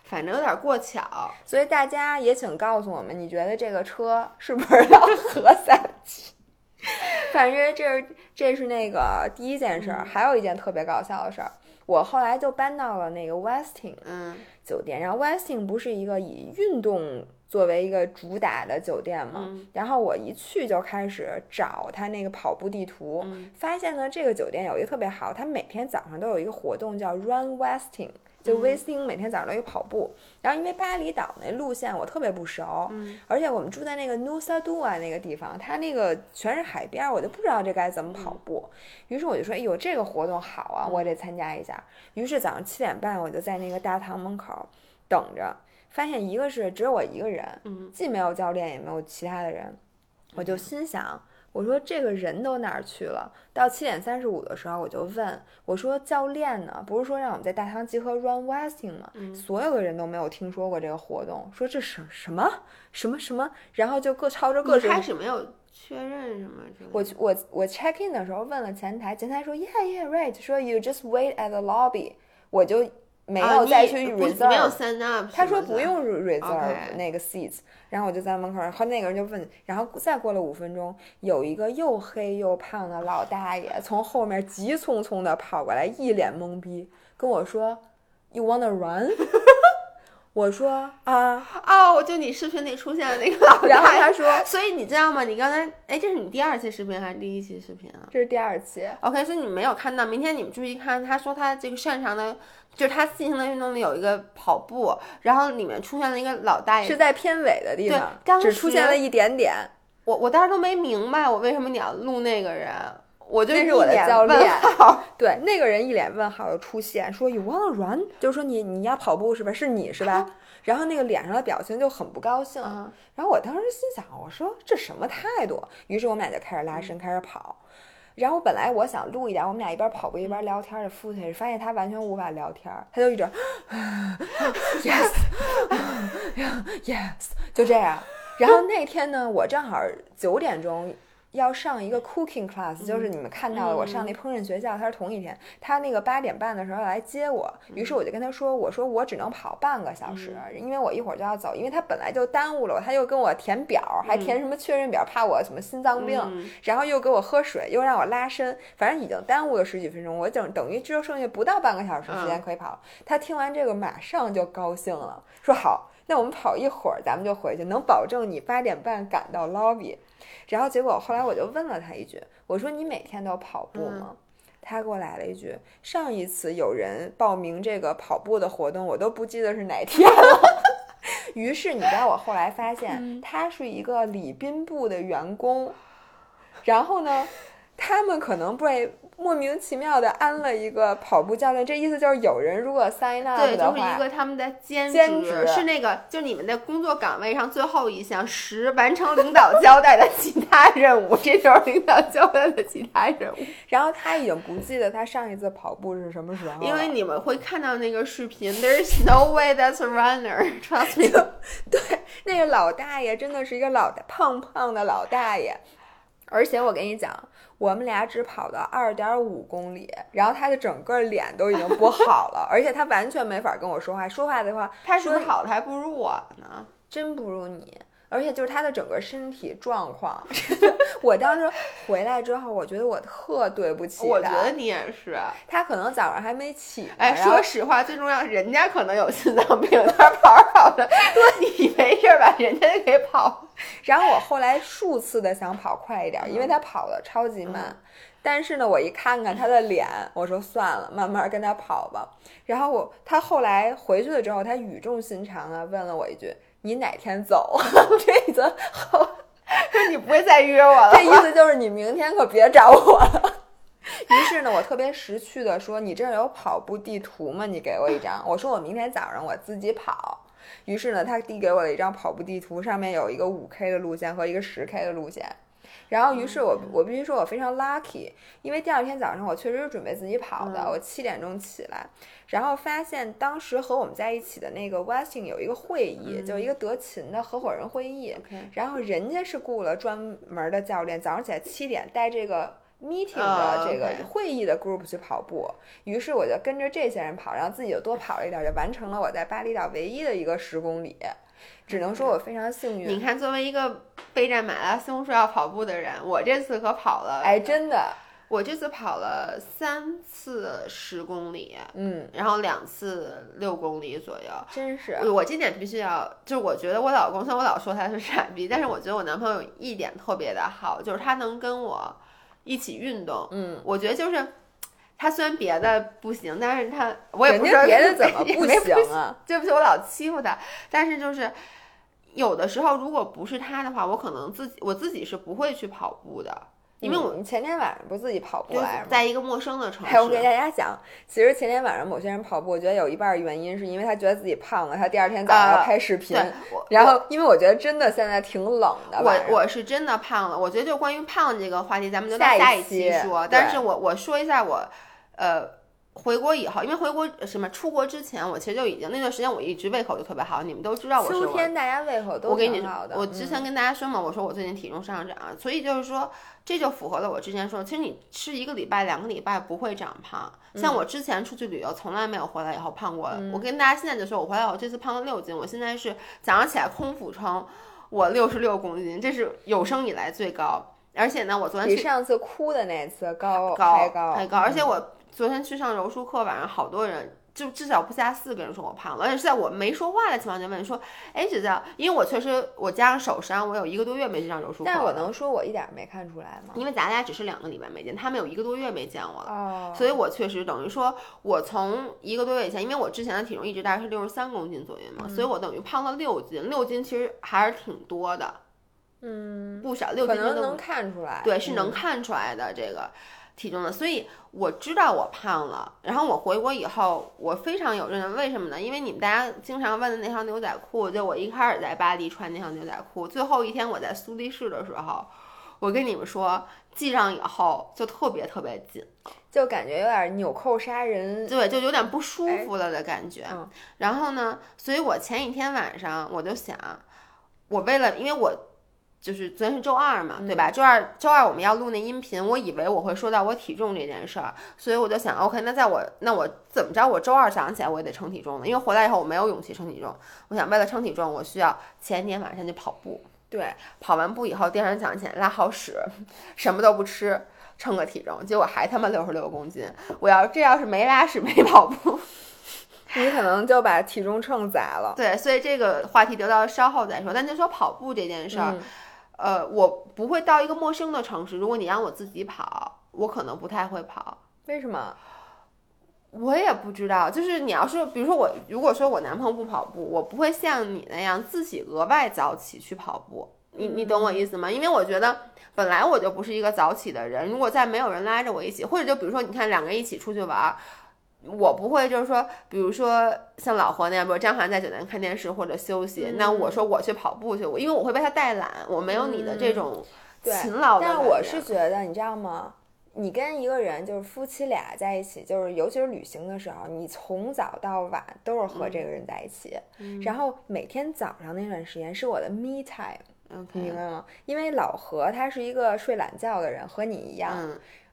S1: 反正有点过巧。
S2: 所以大家也请告诉我们，你觉得这个车是不是老何撒？反正这是这是那个第一件事儿，还有一件特别搞笑的事儿。我后来就搬到了那个 Westin
S1: 嗯
S2: 酒店，然后 Westin 不是一个以运动作为一个主打的酒店嘛，然后我一去就开始找他那个跑步地图，发现呢这个酒店有一个特别好，他每天早上都有一个活动叫 Run Westin。就威斯汀每天早上都有跑步，然后因为巴厘岛那路线我特别不熟，而且我们住在那个 Nusa Dua 那个地方，它那个全是海边，我就不知道这该怎么跑步。于是我就说：“哎呦，这个活动好啊，我得参加一下。”于是早上七点半我就在那个大堂门口等着，发现一个是只有我一个人，既没有教练也没有其他的人，我就心想。我说这个人都哪儿去了？到七点三十五的时候，我就问我说：“教练呢？不是说让我们在大堂集合 run westing 吗？”所有的人都没有听说过这个活动，说这什什么什么什么，然后就各朝着各。
S1: 开始没有确认什么？
S2: 我我我 check in 的时候问了前台，前台说 Yeah yeah right，说 You just wait at the lobby，我就。没有再去 reserve，
S1: 没有 sign up。
S2: 他说不用 reserve 那个 seats，然后我就在门口，然后那个人就问，然后再过了五分钟，有一个又黑又胖的老大爷从后面急匆匆的跑过来，一脸懵逼，跟我说，You wanna run？我说啊
S1: 哦，就你视频里出现的那个老
S2: 然后他说，
S1: 所以你知道吗？你刚才哎，这是你第二期视频还是第一期视频啊？
S2: 这是第二期。
S1: OK，所以你没有看到。明天你们注意看，他说他这个擅长的，就是他进行的运动里有一个跑步，然后里面出现了一个老大爷，
S2: 是在片尾的地方，
S1: 只
S2: 出现了一点点。
S1: 我我当时都没明白，我为什么你要录那个人。我就
S2: 是我的教练，对那个人一脸问号的出现，说 You wanna run？就是说你你要跑步是吧？是你是吧？然后那个脸上的表情就很不高兴。然后我当时心想，我说这什么态度？于是我们俩就开始拉伸，开始跑。然后本来我想录一点，我们俩一边跑步一边聊天的 footage，发现他完全无法聊天，他就一直 yes yes 就这样。然后那天呢，我正好九点钟。要上一个 cooking class，就是你们看到的，我上那烹饪学校，他是同一天。他那个八点半的时候来接我，于是我就跟他说：“我说我只能跑半个小时，因为我一会儿就要走，因为他本来就耽误了我，他又跟我填表，还填什么确认表，怕我什么心脏病，然后又给我喝水，又让我拉伸，反正已经耽误了十几分钟，我等等于只有剩下不到半个小时时间可以跑。他听完这个马上就高兴了，说好。”那我们跑一会儿，咱们就回去，能保证你八点半赶到 lobby。然后结果后来我就问了他一句，我说你每天都跑步吗？他给我来了一句，上一次有人报名这个跑步的活动，我都不记得是哪天了。于是你知道，我后来发现他是一个礼宾部的员工，然后呢，他们可能被。莫名其妙的安了一个跑步教练，这意思就是有人如果 sign up
S1: 对，就是一个他们的兼职，是那个就你们的工作岗位上最后一项，十完成领导交代的其他任务，这就是领导交代的其他任务。
S2: 然后他已经不记得他上一次跑步是什么时候，
S1: 因为你们会看到那个视频，There's no way that's a runner，trust me。
S2: 对，那个老大爷真的是一个老胖胖的老大爷，而且我跟你讲。我们俩只跑了二点五公里，然后他的整个脸都已经不好了，而且他完全没法跟我说话。说话的话，
S1: 他说的好的还不如我呢？
S2: 真不如你。而且就是他的整个身体状况，我当时回来之后，我觉得我特对不起他。
S1: 我觉得你也是。
S2: 他可能早上还没起。
S1: 哎，说实话，最重要，人家可能有心脏病，他跑着跑着，你没事吧？人家就给跑。
S2: 然后我后来数次的想跑快一点，因为他跑的超级慢。但是呢，我一看看他的脸，我说算了，慢慢跟他跑吧。然后我他后来回去了之后，他语重心长的问了我一句。你哪天走？这意思
S1: 说你不会再约我了。
S2: 这意思就是你明天可别找我了。于是呢，我特别识趣的说：“你这儿有跑步地图吗？你给我一张。”我说：“我明天早上我自己跑。”于是呢，他递给我了一张跑步地图，上面有一个五 K 的路线和一个十 K 的路线。然后，于是我我必须说我非常 lucky，因为第二天早上我确实是准备自己跑的。我七点钟起来。然后发现当时和我们在一起的那个 Westing 有一个会议，就一个德勤的合伙人会议。然后人家是雇了专门的教练，早上起来七点带这个 meeting 的这个会议的 group 去跑步。于是我就跟着这些人跑，然后自己就多跑了一点，就完成了我在巴厘岛唯一的一个十公里。只能说我非常幸运。
S1: 你看，作为一个备战马拉松说要跑步的人，我这次可跑了。
S2: 哎，真的。
S1: 我这次跑了三次十公里，
S2: 嗯，
S1: 然后两次六公里左右，
S2: 真是。
S1: 我今点必须要，就是我觉得我老公，虽然我老说他是傻逼，但是我觉得我男朋友一点特别的好，就是他能跟我一起运动。
S2: 嗯，
S1: 我觉得就是他虽然别的不行，但是他我也不说
S2: 别的怎么不行啊？
S1: 对不起，我老欺负他，但是就是有的时候如果不是他的话，我可能自己我自己是不会去跑步的。因为我
S2: 们前天晚上不自己跑步来吗？
S1: 在一个陌生的城市。
S2: 我给大家讲，其实前天晚上某些人跑步，我觉得有一半原因是因为他觉得自己胖了，他第二天早上要拍视频。然后，因为我觉得真的现在挺冷的。
S1: 我我是真的胖了。我觉得就关于胖这个话题，咱们就下
S2: 一
S1: 期说。但是我我说一下我，呃。回国以后，因为回国什么出国之前，我其实就已经那段时间我一直胃口就特别好，你们都知道我是。
S2: 秋天大家胃口都
S1: 挺
S2: 好的。
S1: 我之前跟大家说嘛，我说我最近体重上涨，所以就是说这就符合了我之前说，其实你吃一个礼拜、两个礼拜不会长胖。像我之前出去旅游，从来没有回来以后胖过。我跟大家现在就说，我回来我这次胖了六斤，我现在是早上起来空腹称我六十六公斤，这是有生以来最高。而且呢，我昨天
S2: 比上次哭的那次高
S1: 高
S2: 高
S1: 还高，而且我。昨天去上柔术课，晚上好多人，就至少不下四个人说我胖了，而且是在我没说话的情况下问说：“哎，姐姐，因为我确实我加上手伤，我有一个多月没去上柔术课。”
S2: 但我能说我一点没看出来吗？
S1: 因为咱俩只是两个礼拜没见，他们有一个多月没见我了，所以我确实等于说，我从一个多月以前，因为我之前的体重一直大概是六十三公斤左右嘛，所以我等于胖了六斤，六斤其实还是挺多的，
S2: 嗯，
S1: 不少，六斤
S2: 能能看出来，
S1: 对，是能看出来的这个。体重的，所以我知道我胖了。然后我回国以后，我非常有认为什么呢？因为你们大家经常问的那条牛仔裤，就我一开始在巴黎穿那条牛仔裤，最后一天我在苏黎世的时候，我跟你们说，系上以后就特别特别紧，
S2: 就感觉有点纽扣杀人，
S1: 对，就有点不舒服了的感觉。然后呢，所以我前一天晚上我就想，我为了，因为我。就是昨天是周二嘛，对吧？周二周二我们要录那音频，我以为我会说到我体重这件事儿，所以我就想，OK，那在我那我怎么着？我周二早上起来我也得称体重的，因为回来以后我没有勇气称体重。我想为了称体重，我需要前一天晚上就跑步。
S2: 对，
S1: 跑完步以后，第二天早上起来拉好屎，什么都不吃，称个体重，结果还他妈六十六公斤。我要这要是没拉屎没跑步，
S2: 你可能就把体重秤砸了。
S1: 对，所以这个话题留到稍后再说。但就说跑步这件事儿，呃，我不会到一个陌生的城市，如果你让我自己跑，我可能不太会跑。
S2: 为什么？
S1: 我也不知道。就是你要是，比如说我，如果说我男朋友不跑步，我不会像你那样自己额外早起去跑步。你你懂我意思吗？因为我觉得本来我就不是一个早起的人，如果再没有人拉着我一起，或者就比如说你看两个人一起出去玩。我不会，就是说，比如说像老何那样，比如张涵在酒店看电视或者休息，那我说我去跑步去，我因为我会被他带懒，我没有你的这种勤劳
S2: 的。但我是觉得，你知道吗？你跟一个人就是夫妻俩在一起，就是尤其是旅行的时候，你从早到晚都是和这个人在一起，然后每天早上那段时间是我的 me time，你明白吗？因为老何他是一个睡懒觉的人，和你一样。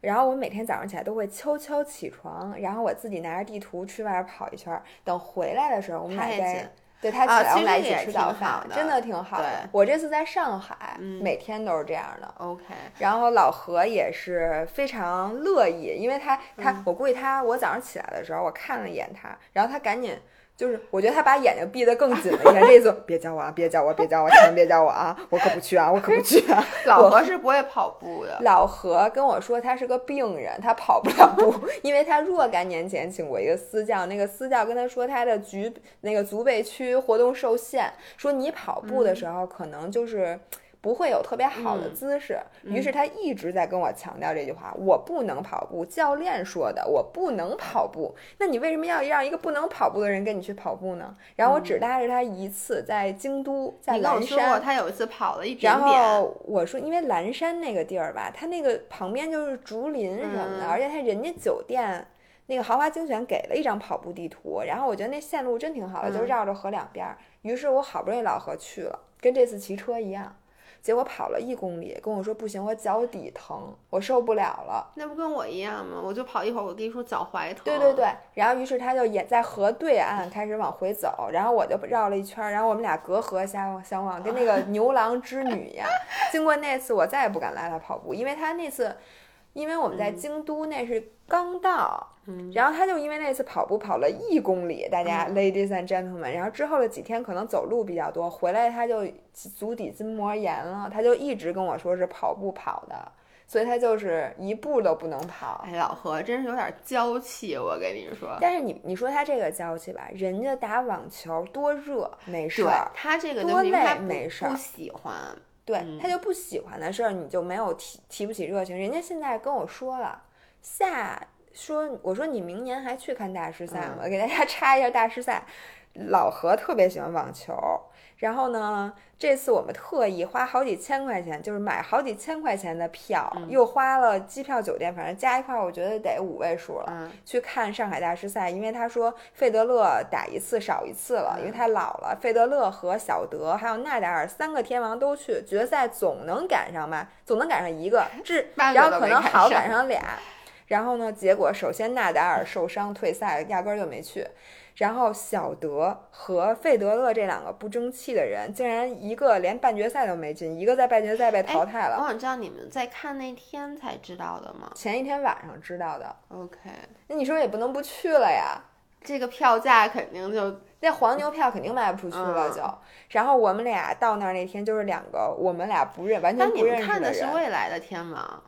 S2: 然后我每天早上起来都会悄悄起床，然后我自己拿着地图去外边跑一圈，等回来的时候我们俩再对他起来我们俩一起吃早饭，真的挺好的。我这次在上海，每天都是这样的。
S1: OK。
S2: 然后老何也是非常乐意，因为他他我估计他我早上起来的时候我看了一眼他，然后他赶紧。就是我觉得他把眼睛闭得更紧了一点。这次别叫我啊，别叫我，别叫我，千万别叫我啊！我可不去啊，我可不去啊。
S1: 老何是不会跑步的。
S2: 老何跟我说他是个病人，他跑不了步，因为他若干年前请过一个私教，那个私教跟他说他的局那个足背区活动受限，说你跑步的时候可能就是。不会有特别好的姿势，于是他一直在跟我强调这句话：我不能跑步。教练说的，我不能跑步。那你为什么要让一个不能跑步的人跟你去跑步呢？然后我只带着他一次，在京都，在蓝山。
S1: 他有一次跑了一点
S2: 点。然后我说，因为蓝山那个地儿吧，它那个旁边就是竹林什么的，而且他人家酒店那个豪华精选给了一张跑步地图，然后我觉得那线路真挺好的，就绕着河两边。于是我好不容易老何去了，跟这次骑车一样。结果跑了一公里，跟我说不行，我脚底疼，我受不了了。
S1: 那不跟我一样吗？我就跑一会儿，我跟你说脚踝疼。
S2: 对对对，然后于是他就也在河对岸开始往回走，然后我就绕了一圈，然后我们俩隔河相相望，跟那个 牛郎织女一样。经过那次，我再也不敢拉他跑步，因为他那次。因为我们在京都，那是刚到，然后他就因为那次跑步跑了一公里，大家 ladies and gentlemen，然后之后的几天可能走路比较多，回来他就足底筋膜炎了，他就一直跟我说是跑步跑的，所以他就是一步都不能跑。
S1: 哎，老何真是有点娇气，我跟你说。
S2: 但是你你说他这个娇气吧，人家打网球多热，没事儿，
S1: 他这个
S2: 多累没事儿，
S1: 不喜欢。
S2: 对他就不喜欢的事儿，你就没有提提不起热情。人家现在跟我说了，下说我说你明年还去看大师赛吗？给大家 插一下大师赛。老何特别喜欢网球。然后呢？这次我们特意花好几千块钱，就是买好几千块钱的票，又花了机票、酒店，反正加一块，我觉得得五位数了。去看上海大师赛，因为他说费德勒打一次少一次了，因为他老了。费德勒和小德还有纳达尔三个天王都去决赛，总能赶上吧？总能赶上一个，至 然后可能好赶上俩。然后呢？结果首先纳达尔受伤退赛，压根儿就没去。然后小德和费德勒这两个不争气的人，竟然一个连半决赛都没进，一个在半决赛被淘汰了。
S1: 我想知道你们在看那天才知道的吗？
S2: 前一天晚上知道的。
S1: OK，
S2: 那你说也不能不去了呀？
S1: 这个票价肯定就
S2: 那黄牛票肯定卖不出去了，就。然后我们俩到那儿那天就是两个我们俩不认完全不认识的人。
S1: 看的是未来的天王。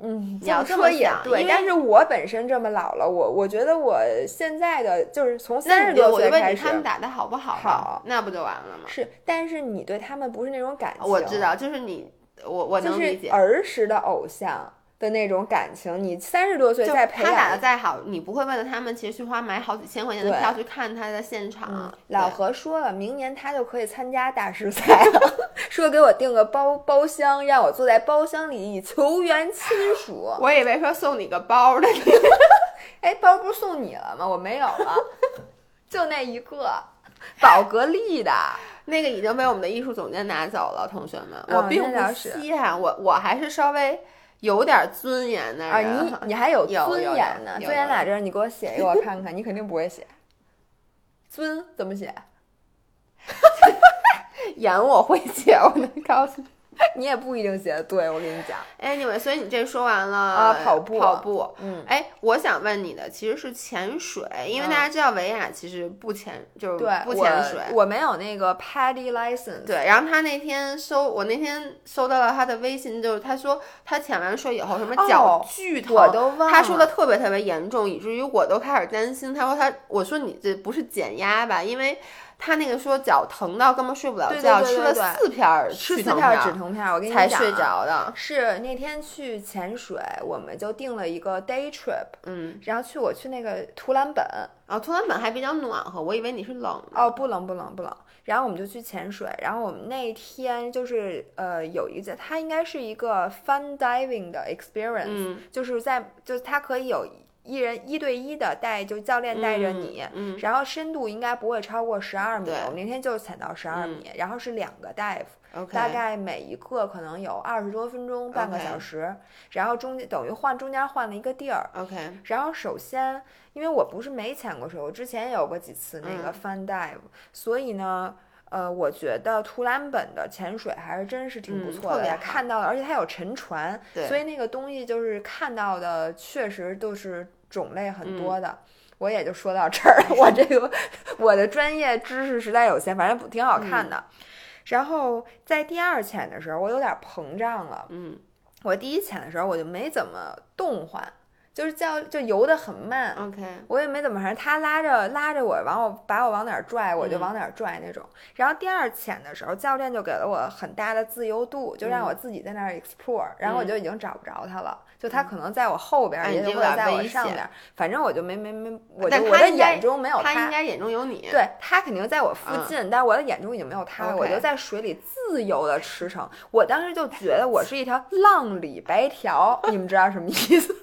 S2: 嗯，你要说也对，但是我本身这么老了，我我觉得我现在的就是从三十多岁开始，
S1: 他们打的好不好？
S2: 好，
S1: 那不就完了吗？
S2: 是，但是你对他们不是那种感情，
S1: 我知道，就是你，我我能理解，
S2: 儿时的偶像。的那种感情，你三十多岁再培养，
S1: 他打的再好，你不会为了他们其实去花买好几千块钱的票去看他的现场。
S2: 老何说了，明年他就可以参加大师赛了，说给我订个包包厢，让我坐在包厢里以球员亲属。
S1: 我以为说送你个包呢，
S2: 哎，包不是送你了吗？我没有了，就那一个，宝格丽的
S1: 那个已经被我们的艺术总监拿走了，同学们，我并不稀罕，我我还是稍微。有点尊严的啊，
S2: 你你还有 尊严呢？尊严在这儿？你给我写一个，我看看。你肯定不会写。尊怎么写？
S1: 演我会写，我能告诉你。
S2: 你也不一定写的对，我跟你讲。
S1: Anyway，所以你这说完了
S2: 啊，跑步，
S1: 跑步，
S2: 嗯，
S1: 哎，我想问你的其实是潜水，因为大家知道维亚其实不潜，就是不潜水。
S2: 我没有那个 PADI license。
S1: 对，然后他那天搜，我那天收到了他的微信，就是他说他潜完水以后什么脚巨疼，
S2: 我都忘。
S1: 他说的特别特别严重，以至于我都开始担心。他说他，我说你这不是减压吧？因为。他那个说脚疼到根本睡不了觉，吃了四片
S2: 吃四片止
S1: 疼
S2: 片，我跟你
S1: 讲才睡着的。
S2: 是那天去潜水，我们就定了一个 day trip，
S1: 嗯，
S2: 然后去我去那个图兰本，
S1: 啊，图兰本还比较暖和，我以为你是冷。
S2: 哦，不冷不冷不冷。然后我们就去潜水，然后我们那天就是呃有一个，它应该是一个 fun diving 的 experience，就是在就是它可以有。一人一对一的带，就教练带着你，然后深度应该不会超过十二米。我那天就潜到十二米，然后是两个大夫，大概每一个可能有二十多分钟，半个小时。然后中间等于换中间换了一个地儿。
S1: OK。
S2: 然后首先，因为我不是没潜过水，我之前有过几次那个 fun dive，所以呢。呃，我觉得图兰本的潜水还是真是挺不错的，看到了，而且它有沉船，所以那个东西就是看到的，确实都是种类很多的。我也就说到这儿了，我这个我的专业知识实在有限，反正挺好看的。然后在第二潜的时候，我有点膨胀了。
S1: 嗯，
S2: 我第一潜的时候我就没怎么动换。就是叫就游得很慢
S1: ，OK，
S2: 我也没怎么，反正他拉着拉着我，往我把我往哪儿拽，我就往哪儿拽那种。然后第二潜的时候，教练就给了我很大的自由度，就让我自己在那儿 explore。然后我就已经找不着他了，就他可能在我后边，也
S1: 有
S2: 在我上边，反正我就没没没，我就我的眼中没有他，
S1: 应该眼中有你。
S2: 对他肯定在我附近，但我的眼中已经没有他了。我就在水里自由的驰骋，我当时就觉得我是一条浪里白条，你们知道什么意思？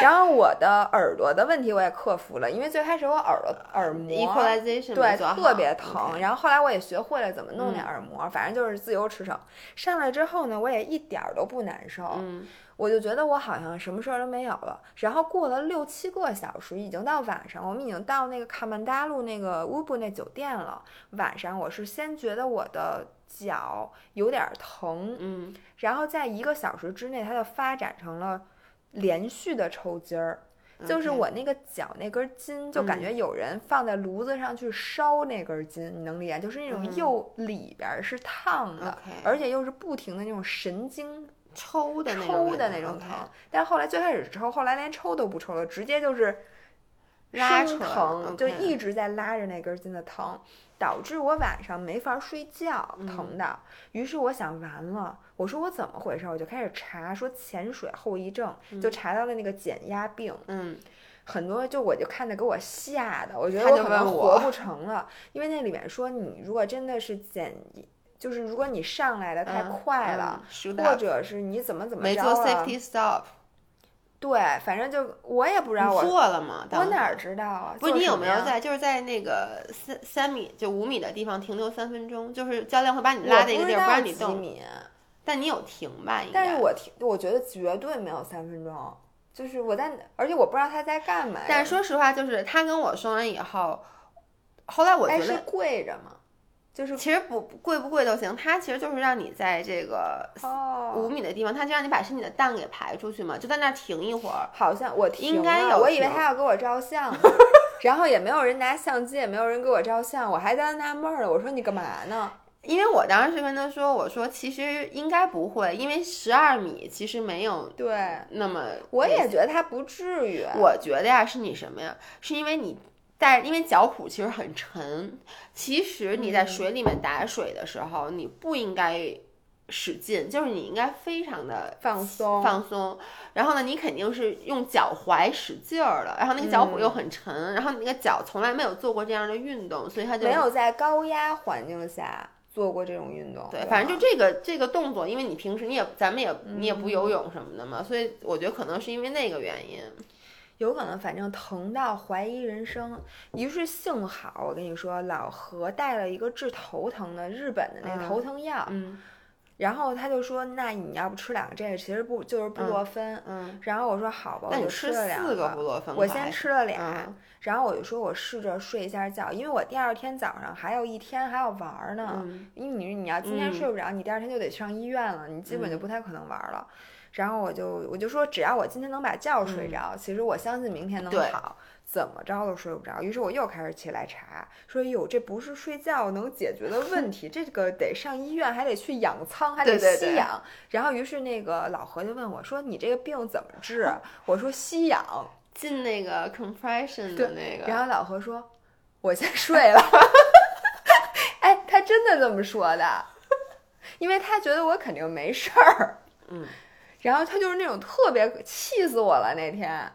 S2: 然后我的耳朵的问题我也克服了，因为最开始我耳朵耳膜对特别疼，然后后来我也学会了怎么弄那耳膜，反正就是自由驰骋。上来之后呢，我也一点儿都不难受，我就觉得我好像什么事儿都没有了。然后过了六七个小时，已经到晚上，我们已经到那个卡曼达路那个乌布那酒店了。晚上我是先觉得我的脚有点疼，
S1: 嗯，
S2: 然后在一个小时之内，它就发展成了。连续的抽筋儿，就是我那个脚那根筋，就感觉有人放在炉子上去烧那根筋，你能理解？就是那种又里边是烫的，而且又是不停的那种神经
S1: 抽的
S2: 抽的那
S1: 种
S2: 疼。但后来最开始抽，后来连抽都不抽了，直接就是
S1: 拉
S2: 疼，就一直在拉着那根筋的疼。导致我晚上没法睡觉，疼的。于是我想，完了，我说我怎么回事？我就开始查，说潜水后遗症，就查到了那个减压病。
S1: 嗯，
S2: 很多就我就看的给我吓的，我觉得我可能活不成了，因为那里面说你如果真的是减，就是如果你上来的太快了，或者是你怎么怎么
S1: 没做 safety stop。
S2: 对，反正就我也不知道我
S1: 做了吗？
S2: 我哪知道啊？
S1: 不是你有没有在就是在那个三三米就五米的地方停留三分钟？就是教练会把你拉在一个地儿不让你动。米但你有停吧？应
S2: 该。但是我停，我觉得绝对没有三分钟。就是我在，而且我不知道他在干嘛。
S1: 但是说实话，就是他跟我说完以后，后来我觉得
S2: 是跪着吗？就是
S1: 其实不贵不贵都行，它其实就是让你在这个五米的地方，它就让你把身体的氮给排出去嘛，就在那儿停一会儿。
S2: 好像我
S1: 应该有，
S2: 我以为他要给我照相，然后也没有人拿相机，也没有人给我照相，我还在纳闷儿呢。我说你干嘛呢？
S1: 因为我当时跟他说，我说其实应该不会，因为十二米其实没有
S2: 对
S1: 那么。
S2: 我也觉得他不至于。
S1: 我觉得呀，是你什么呀？是因为你。但因为脚蹼其实很沉，其实你在水里面打水的时候，你不应该使劲，就是你应该非常的
S2: 放松
S1: 放松。然后呢，你肯定是用脚踝使劲儿了，然后那个脚蹼又很沉，然后你那个脚从来没有做过这样的运动，所以它就
S2: 没有在高压环境下做过这种运动。
S1: 对，反正就这个这个动作，因为你平时你也咱们也你也不游泳什么的嘛，所以我觉得可能是因为那个原因。
S2: 有可能，反正疼到怀疑人生。于是幸好，我跟你说，老何带了一个治头疼的日本的那个头疼药。
S1: 嗯，
S2: 然后他就说：“那你要不吃两个这个，其实不就是布洛芬。”
S1: 嗯，
S2: 然后我说：“好吧，我就
S1: 吃
S2: 了两
S1: 个布洛芬。”
S2: 我先吃了俩，然后我就说：“我试着睡一下觉，因为我第二天早上还有一天还要玩呢。因为你你要今天睡不着，你第二天就得上医院了，你基本就不太可能玩了。”然后我就我就说：“只要我今天能把觉睡着，其实我相信明天能好。”怎么着都睡不着，于是我又开始起来查，说哟，这不是睡觉能解决的问题，这个得上医院，还得去养仓，还得吸氧。然后于是那个老何就问我说：“你这个病怎么治？”我说：“吸氧，
S1: 进那个 compression 的那个。”
S2: 然后老何说：“我先 睡了。”哎，他真的这么说的，因为他觉得我肯定没事儿。
S1: 嗯，
S2: 然后他就是那种特别气死我了那天。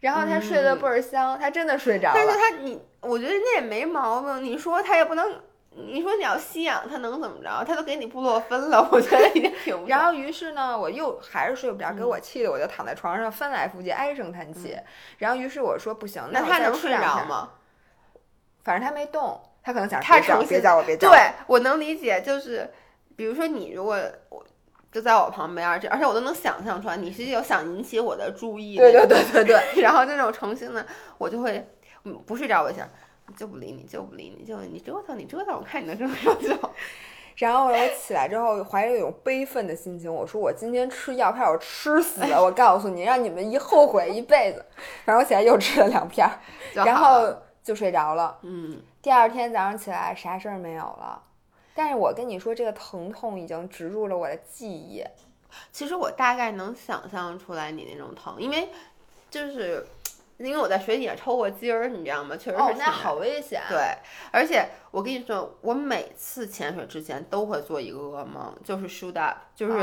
S2: 然后他睡得倍儿香，他真的睡着了。
S1: 但是他你，我觉得那也没毛病。你说他也不能，你说你要吸氧，他能怎么着？他都给你布洛芬了，我觉得已经挺。
S2: 然后于是呢，我又还是睡不着，给我气的，我就躺在床上翻来覆去，唉声叹气。然后于是我说不行，
S1: 那
S2: 他
S1: 能睡着吗？
S2: 反正他没动，他可能想
S1: 他
S2: 别叫我别叫。
S1: 对我能理解，就是比如说你如果我。就在我旁边，这而且我都能想象出来，你是有想引起我的注意。
S2: 对对对对对。
S1: 然后这种诚心的，我就会不睡着，我想就不理你，就不理你，就你折腾你折腾，我看你能折腾多久。
S2: 然后我起来之后，怀着一种悲愤的心情，我说我今天吃药，怕我吃死了。我告诉你，让你们一后悔一辈子。然后我起来又吃了两片，然后就睡着了。
S1: 嗯。
S2: 第二天早上起来，啥事儿没有了。但是我跟你说，这个疼痛已经植入了我的记忆。
S1: 其实我大概能想象出来你那种疼，因为就是。因为我在水底下抽过筋儿，你知道吗？确实是。哦，
S2: 那好危险。
S1: 对，而且我跟你说，我每次潜水之前都会做一个噩梦，就是 shoot up，就是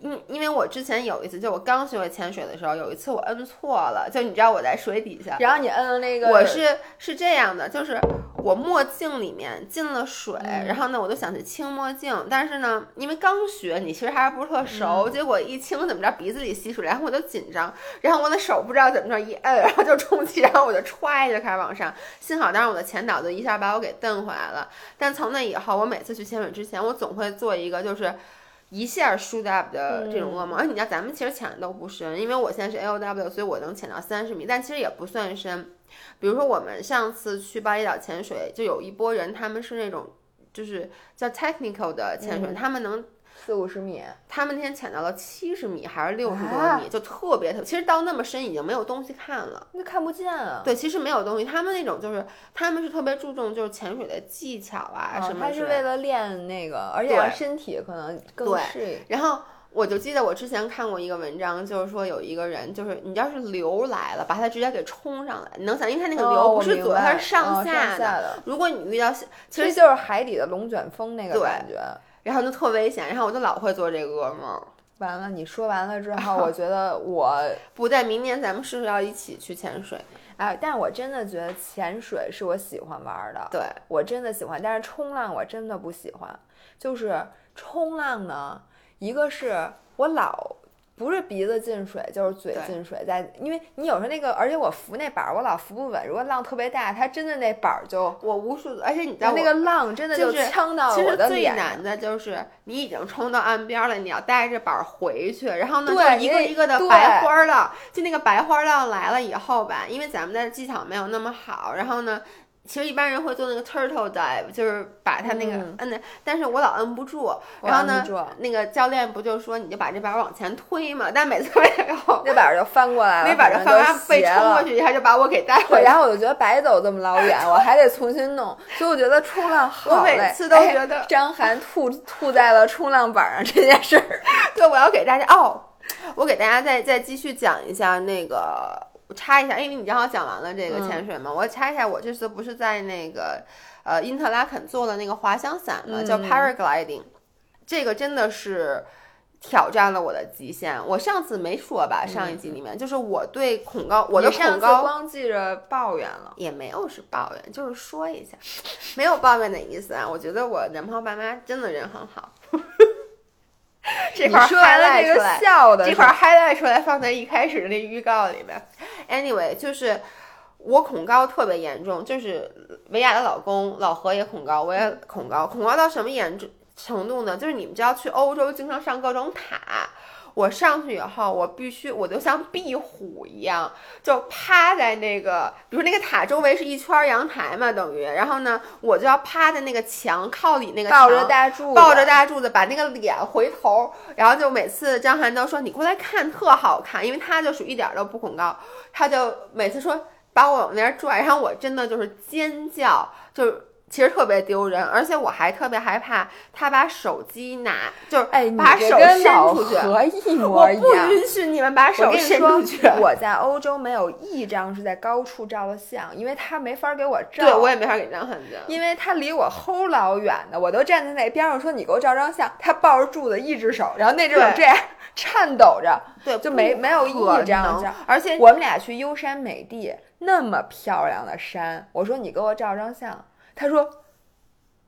S1: 因因为我之前有一次，就我刚学会潜水的时候，有一次我摁错了，就你知道我在水底下，
S2: 然后你摁了那个，
S1: 我是是这样的，就是我墨镜里面进了水，然后呢，我就想去清墨镜，但是呢，因为刚学，你其实还是不是特熟，结果一清怎么着，鼻子里吸水，然后我就紧张，然后我的手不知道怎么着一摁。然后就充气，然后我就歘就开始往上。幸好当时我的前导就一下把我给蹬回来了。但从那以后，我每次去潜水之前，我总会做一个就是一下 shoot up 的这种噩梦。而你知道，咱们其实潜的都不深，因为我现在是 L W，所以我能潜到三十米，但其实也不算深。比如说我们上次去巴厘岛潜水，就有一波人，他们是那种就是叫 technical 的潜水，他们能。
S2: 四五十米，
S1: 他们那天潜到了七十米还是六十多米，就特别特别。其实到那么深已经没有东西看了，
S2: 那看不见啊。
S1: 对，其实没有东西。他们那种就是他们是特别注重就是潜水的技巧啊什么。
S2: 他是为了练那个，而且让身体可能更适应。
S1: 然后我就记得我之前看过一个文章，就是说有一个人就是你要是流来了，把他直接给冲上来。你能想，因为他那个流不是左右，它是
S2: 上
S1: 下
S2: 的。
S1: 如果你遇到，
S2: 其实就是海底的龙卷风那个感觉。
S1: 然后就特危险，然后我就老会做这个噩梦。
S2: 完了，你说完了之后，我觉得我
S1: 不在明年咱们是不是要一起去潜水？
S2: 哎，但是我真的觉得潜水是我喜欢玩的，
S1: 对
S2: 我真的喜欢。但是冲浪我真的不喜欢，就是冲浪呢，一个是我老。不是鼻子进水，就是嘴进水。在，因为你有时候那个，而且我扶那板儿，我老扶不稳。如果浪特别大，它真的那板儿就
S1: 我无数，而且你知道
S2: 那个浪真的
S1: 就
S2: 呛到我
S1: 的脸。最难的就是你已经冲到岸边了，你要带着板儿回去，然后呢，就一个一个的白花浪，就那个白花浪来了以后吧，因为咱们的技巧没有那么好，然后呢。其实一般人会做那个 turtle dive，就是把它那个摁的，但是我老摁不住。然后呢，那个教练不就说你就把这板往前推嘛？但每次然后
S2: 那板就翻过来了，
S1: 那板就翻翻被冲过去一下，就把我给带回来。
S2: 然后我就觉得白走这么老远，我还得重新弄。所以我觉得冲浪好
S1: 累。我每次都觉得
S2: 张涵吐吐在了冲浪板上这件事儿。
S1: 对，我要给大家哦，我给大家再再继续讲一下那个。我插一下，因为你正好讲完了这个潜水嘛，我插一下，我这次不是在那个呃因特拉肯做的那个滑翔伞嘛，叫 paragliding，这个真的是挑战了我的极限。我上次没说吧，上一集里面就是我对恐高，我的恐高
S2: 光记着抱怨了，
S1: 也没有是抱怨，就是说一下，没有抱怨的意思啊。我觉得我男朋友爸妈真的人很好。这块儿 highlight 出来，这块儿 highlight 出来放在一开始的那预告里面。Anyway，就是我恐高特别严重，就是维亚的老公老何也恐高，我也恐高，恐高到什么严重程度呢？就是你们知道去欧洲经常上各种塔。我上去以后，我必须，我就像壁虎一样，就趴在那个，比如那个塔周围是一圈阳台嘛，等于，然后呢，我就要趴在那个墙靠里那个
S2: 抱着大柱，
S1: 抱着大柱子，把那个脸回头，然后就每次张涵都说你过来看特好看，因为他就属于一点都不恐高，他就每次说把我往那儿拽，然后我真的就是尖叫，就。其实特别丢人，而且我还特别害怕他把手机拿，就是
S2: 哎，
S1: 把手伸出去，
S2: 一模一样。我
S1: 不允许你们把手伸出去。
S2: 我在欧洲没有一张是在高处照的相，因为他没法给我照。
S1: 对，我也没法给张翰照，
S2: 因为他离我齁老远的，我都站在那边上说你给我照张相，他抱着柱子一只手，然后那只手这样颤抖着，
S1: 对，
S2: 就没没有一张相。
S1: 而且
S2: 我们俩去优山美地，那么漂亮的山，我说你给我照张相。他说：“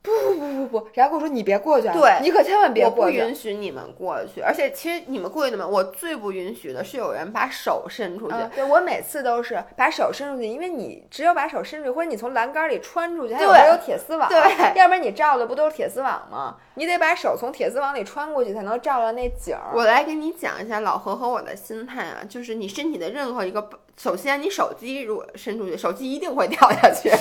S2: 不不不不不，然后跟我说你别过去，
S1: 对
S2: 你可千万别过
S1: 去，不允许你们过去。而且其实你们过去的嘛，我最不允许的是有人把手伸出去。
S2: 对我每次都是把手伸出去，因为你只有把手伸出去，或者你从栏杆里穿出去，它有没有铁丝网？
S1: 对，
S2: 要不然你照的不都是铁丝网吗？你得把手从铁丝网里穿过去，才能照到那景儿。
S1: 我来给你讲一下老何和我的心态啊，就是你身体的任何一个，首先你手机如果伸出去，手机一定会掉下去。”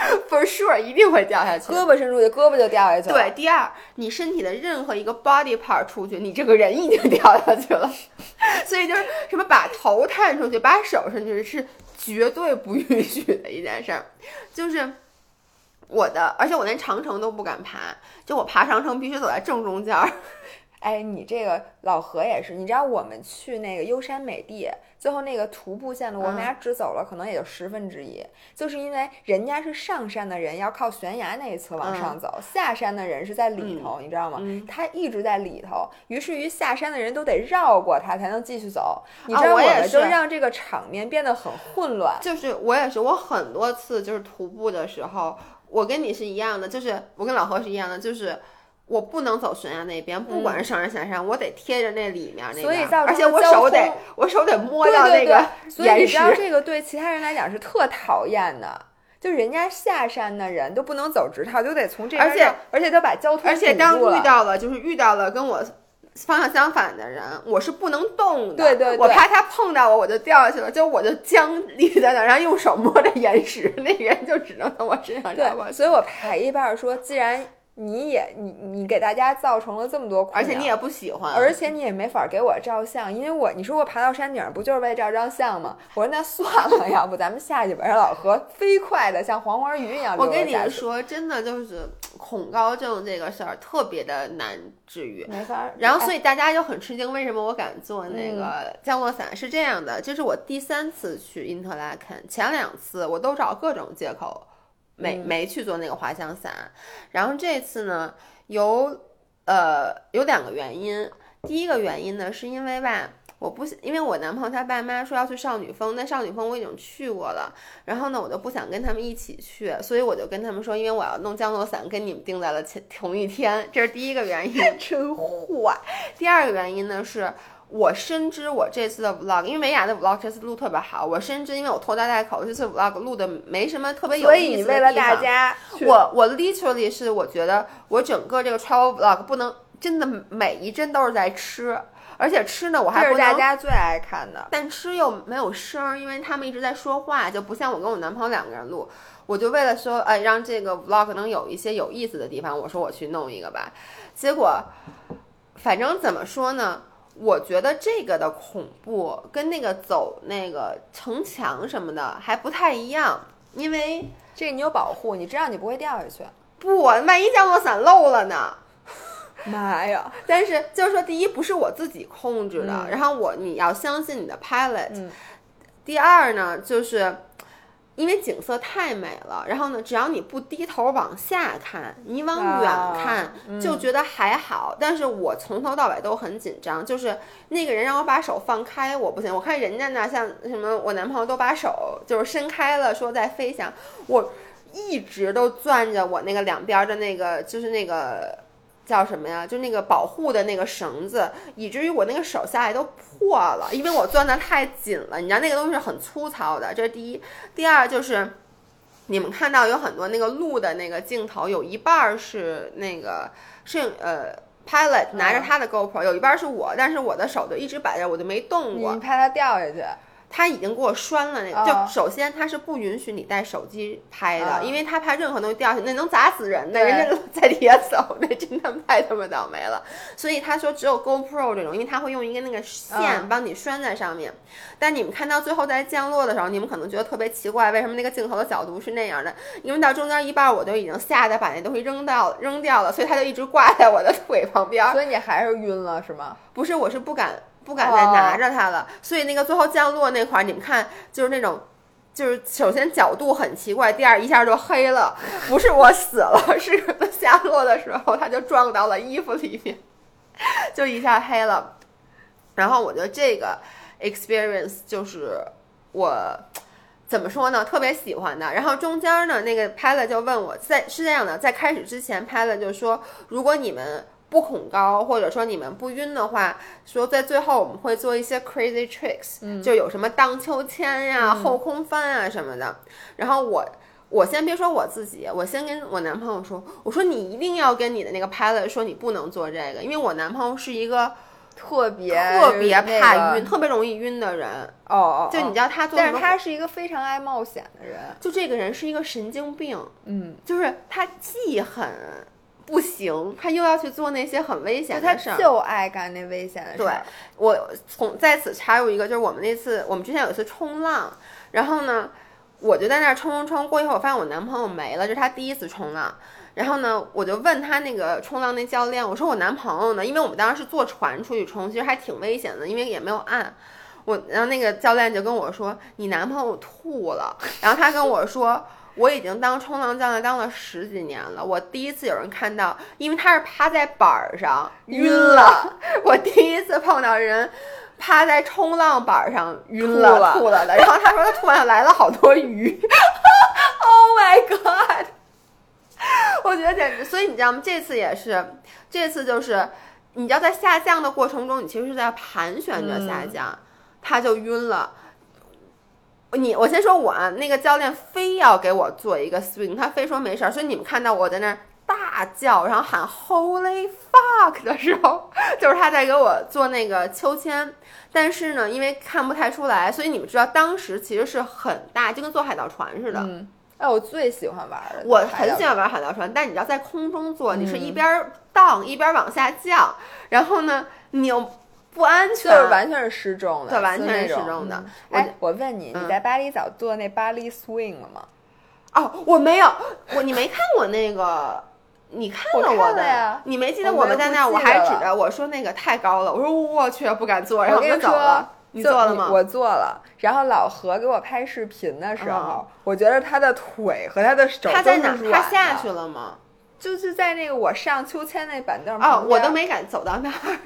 S1: For sure，一定会掉下去。
S2: 胳膊伸出去，胳膊就掉下去了。
S1: 对，第二，你身体的任何一个 body part 出去，你这个人已经掉下去了。所以就是什么把头探出去，把手伸出去是绝对不允许的一件事儿。就是我的，而且我连长城都不敢爬，就我爬长城必须走在正中间。
S2: 哎，你这个老何也是，你知道我们去那个优山美地，最后那个徒步线路，我们俩只走了可能也就十分之一，就是因为人家是上山的人要靠悬崖那一侧往上走，下山的人是在里头，你知道吗？他一直在里头，于是于下山的人都得绕过他才能继续走。你知道，我们就让这个场面变得很混乱。
S1: 就是我也是，我很多次就是徒步的时候，我跟你是一样的，就是我跟老何是一样的，就是。我不能走悬崖那边，不管是上山下山，我得贴着那里面那
S2: 边，
S1: 而且我手得我手得摸到那个你知道。
S2: 这个对其他人来讲是特讨厌的，就人家下山的人都不能走直道，就得从这边。
S1: 而且
S2: 而且他把交通
S1: 而且当遇到了就是遇到了跟我方向相反的人，我是不能动的。
S2: 对对，
S1: 我怕他碰到我，我就掉下去了，就我就僵立在那，然后用手摸着岩石，那人就只能从我身上
S2: 对，所以我排一半说，既然。你也你你给大家造成了这么多困
S1: 扰，而且你也不喜欢，
S2: 而且你也没法给我照相，因为我你说我爬到山顶不就是为照张相吗？我说那算了，要不咱们下去吧，让老何飞快的像黄花鱼一样。
S1: 我跟你说，真的就是恐高症这个事儿特别的难治愈，
S2: 没法。
S1: 然后所以大家就很吃惊，为什么我敢做那个降落伞？是这样的，就是我第三次去因特拉肯，前两次我都找各种借口。没没去做那个滑翔伞，然后这次呢有呃有两个原因，第一个原因呢是因为吧，我不想，因为我男朋友他爸妈说要去少女峰，但少女峰我已经去过了，然后呢我就不想跟他们一起去，所以我就跟他们说，因为我要弄降落伞，跟你们定在了前同一天，这是第一个原因，
S2: 真坏。
S1: 第二个原因呢是。我深知我这次的 vlog，因为美雅的 vlog 这次录特别好。我深知，因为我拖家带口，这次 vlog 录的没什么特别有意
S2: 思的地方。所以你为了大家，
S1: 我我 literally 是我觉得我整个这个 travel vlog 不能真的每一帧都是在吃，而且吃呢我还不是。
S2: 大家最爱看的。
S1: 但吃又没有声儿，因为他们一直在说话，就不像我跟我男朋友两个人录。我就为了说，哎，让这个 vlog 能有一些有意思的地方，我说我去弄一个吧。结果，反正怎么说呢？我觉得这个的恐怖跟那个走那个城墙什么的还不太一样，因为
S2: 这个你有保护，你知道你不会掉下去。
S1: 不，万一降落伞漏了呢？
S2: 妈呀！
S1: 但是就是说，第一不是我自己控制的，然后我你要相信你的 pilot。第二呢，就是。因为景色太美了，然后呢，只要你不低头往下看，你往远看就觉得还好。但是我从头到尾都很紧张，就是那个人让我把手放开，我不行。我看人家呢，像什么我男朋友都把手就是伸开了，说在飞翔，我一直都攥着我那个两边的那个，就是那个。叫什么呀？就那个保护的那个绳子，以至于我那个手下来都破了，因为我攥的太紧了。你知道那个东西很粗糙的，这是第一。第二就是，你们看到有很多那个录的那个镜头，有一半是那个摄影呃 pilot 拿着他的 GoPro，、有一半是我，但是我的手就一直摆着，我就没动过。
S2: 你怕它掉下去，
S1: 他已经给我拴了那个，
S2: 哦
S1: 就首先他是不允许你带手机拍的，
S2: 啊
S1: 因为他怕任何东西掉下去，那能砸死人的，人家在底下走，那真的太他妈倒霉了。所以他说只有 GoPro 这种，因为他会用一个那个线
S2: 嗯
S1: 帮你拴在上面。但你们看到最后在降落的时候，你们可能觉得特别奇怪，为什么那个镜头的角度是那样的？因为到中间一半我就已经吓得把那东西扔到扔掉了，所以他就一直挂在我的腿旁边。
S2: 所以你还是晕了是吗？
S1: 不是，我是不敢不敢再拿着它了，所以那个最后降落那块儿，你们看就是那种。就是首先角度很奇怪，第二一下就黑了，不是我死了，是它下落的时候它就撞到了衣服里面，就一下黑了。然后我觉得这个 experience 就是我怎么说呢，特别喜欢的。然后中间呢，那个 pilot 就问我，在是这样的，在开始之前，pilot 就说，如果你们不恐高，或者说你们不晕的话，说在最后我们会做一些 crazy tricks，、就有什么荡秋千呀、后空翻啊什么的。然后我。我先别说我自己，我先跟我男朋友说，我说你一定要跟你的那个 pilot 说你不能做这个，因为我男朋友是一个
S2: 特别
S1: 特别怕晕、特别容易晕的人。
S2: 哦哦，
S1: 就你知
S2: 道，
S1: 道他做
S2: 但是他是一个非常爱冒险的人，
S1: 就这个人是一个神经病，
S2: 嗯，
S1: 就是他既很不行，他又要去做那些很危险
S2: 他
S1: 的事儿。
S2: 就爱干那危险的事
S1: 对
S2: 儿。
S1: 我从在此插入一个，就是我们那次，我们之前有一次冲浪，然后呢，我就在那儿冲冲冲，过一会儿我发现我男朋友没了，这是他第一次冲浪。然后呢，我就问他那个冲浪那教练，我说我男朋友呢？因为我们当时是坐船出去冲，其实还挺危险的，因为也没有岸。我然后那个教练就跟我说，你男朋友吐了。然后他跟我说，我已经当冲浪教练当了十几年了，我第一次有人看到，因为他是趴在板儿上晕了，我第一次碰到人。趴在冲浪板上晕了
S2: 吐了
S1: 吐了的，然后他说他突然来了好多鱼，Oh my god！我觉得简直，所以你知道吗？这次也是，这次就是，你知道在下降的过程中，你其实是在盘旋着下降，他就晕了。你我先说我啊，那个教练非要给我做一个 swing，他非说没事儿，所以你们看到我在那儿大叫，然后喊 Holy fuck 的时候，就是他在给我做那个秋千。但是呢，因为看不太出来，所以你们知道当时其实是很大，就跟坐海盗船似的。
S2: 嗯，哎，我最喜欢玩的，
S1: 我很喜欢玩海盗船，但你知道在空中做，你是
S2: 嗯
S1: 一边荡一边往下降，然后呢，你又不安全，
S2: 就是完全是失重的，
S1: 对完全是失重的
S2: 嗯
S1: 我
S2: 哎，我问你，
S1: 嗯
S2: 你在巴厘岛做那巴黎 swing 了吗？
S1: 哦，我没有，我你没看我那个。你看了
S2: 我
S1: 我的
S2: 呀
S1: 你没记得
S2: 我
S1: 们在那儿，我还指着我说那个太高了，我说我去不敢坐，然后就
S2: 我跟你说
S1: 走了。你
S2: 就
S1: 做了吗？
S2: 我坐了。然后老何给我拍视频的时候，
S1: 嗯
S2: 我觉得他的腿和他的手
S1: 他在哪儿？
S2: 都是软
S1: 他下去了吗？
S2: 就是在那个我上秋千那板凳
S1: 哦我都没敢走到那儿。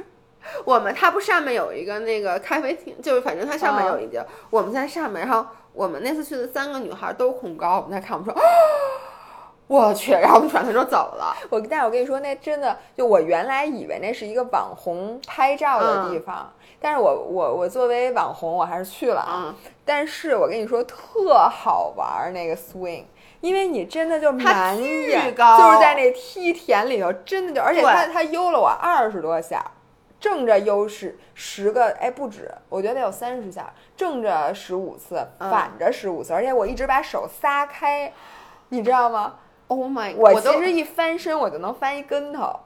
S1: 我们它不上面有一个那个咖啡厅，就是反正它上面有一地儿，我们在上面。然后我们那次去的三个女孩都恐高，我们在看，我们说，哦 我去，然后我们转头就走了。
S2: 我，但是我跟你说，那真的就我原来以为那是一个网红拍照的地方，但是我我我作为网红，我还是去了啊。
S1: 嗯，
S2: 但是我跟你说，特好玩儿那个 swing，因为你真的就
S1: 它
S2: 满
S1: 巨
S2: 眼就是在那梯田里头，真的就，而且
S1: 对
S2: 他他悠了我二十多下，正着悠十十个，哎不止，我觉得得有三十下，正着十五次，
S1: 嗯
S2: 反着十五次，而且我一直把手撒开，你知道吗
S1: ？Oh my，
S2: 我
S1: 都
S2: 其实一翻身我就能翻一跟头，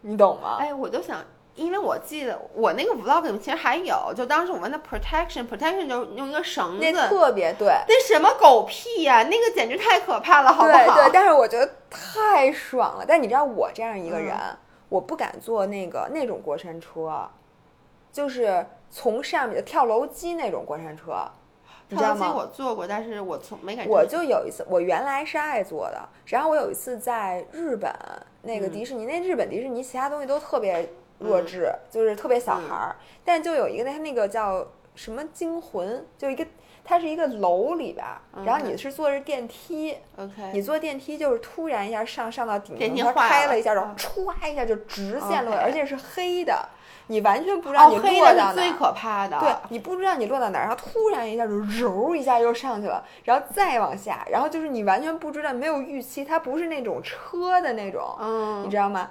S2: 你懂吗？
S1: 哎，我就想，因为我记得我那个 vlog 里面其实还有，就当时我们的 protection，protection 就是用一个绳子
S2: 那
S1: 子，
S2: 特别对。
S1: 那什么狗屁呀、那个简直太可怕了，好不好？
S2: 对对，但是我觉得太爽了。但你知道我这样一个人，
S1: 嗯
S2: 我不敢坐那个那种过山车，就是从上面跳楼机那种过山车，你知道
S1: 跳楼机
S2: 吗？
S1: 我坐过，但是我从没敢。
S2: 我就有一次，我原来是爱坐的，然后我有一次在日本那个
S1: 嗯
S2: 迪士尼，那日本迪士尼其他东西都特别弱智，就是特别小孩儿，但就有一个那那个叫什么惊魂，就一个它是一个楼里边儿，然后你是坐着电梯
S1: ，OK，
S2: 你坐电梯就是突然一下上上到顶层，它
S1: 电梯
S2: 开了一下，然后
S1: 嗯
S2: 歘一下就直线落而且是黑的。你完全不知道你落到哪。
S1: 最可怕的，
S2: 对你不知道你落到哪，然后突然一下就揉一下又上去了，然后再往下，然后就是你完全不知道，没有预期，它不是那种车的那种，
S1: 嗯，
S2: 你知道吗？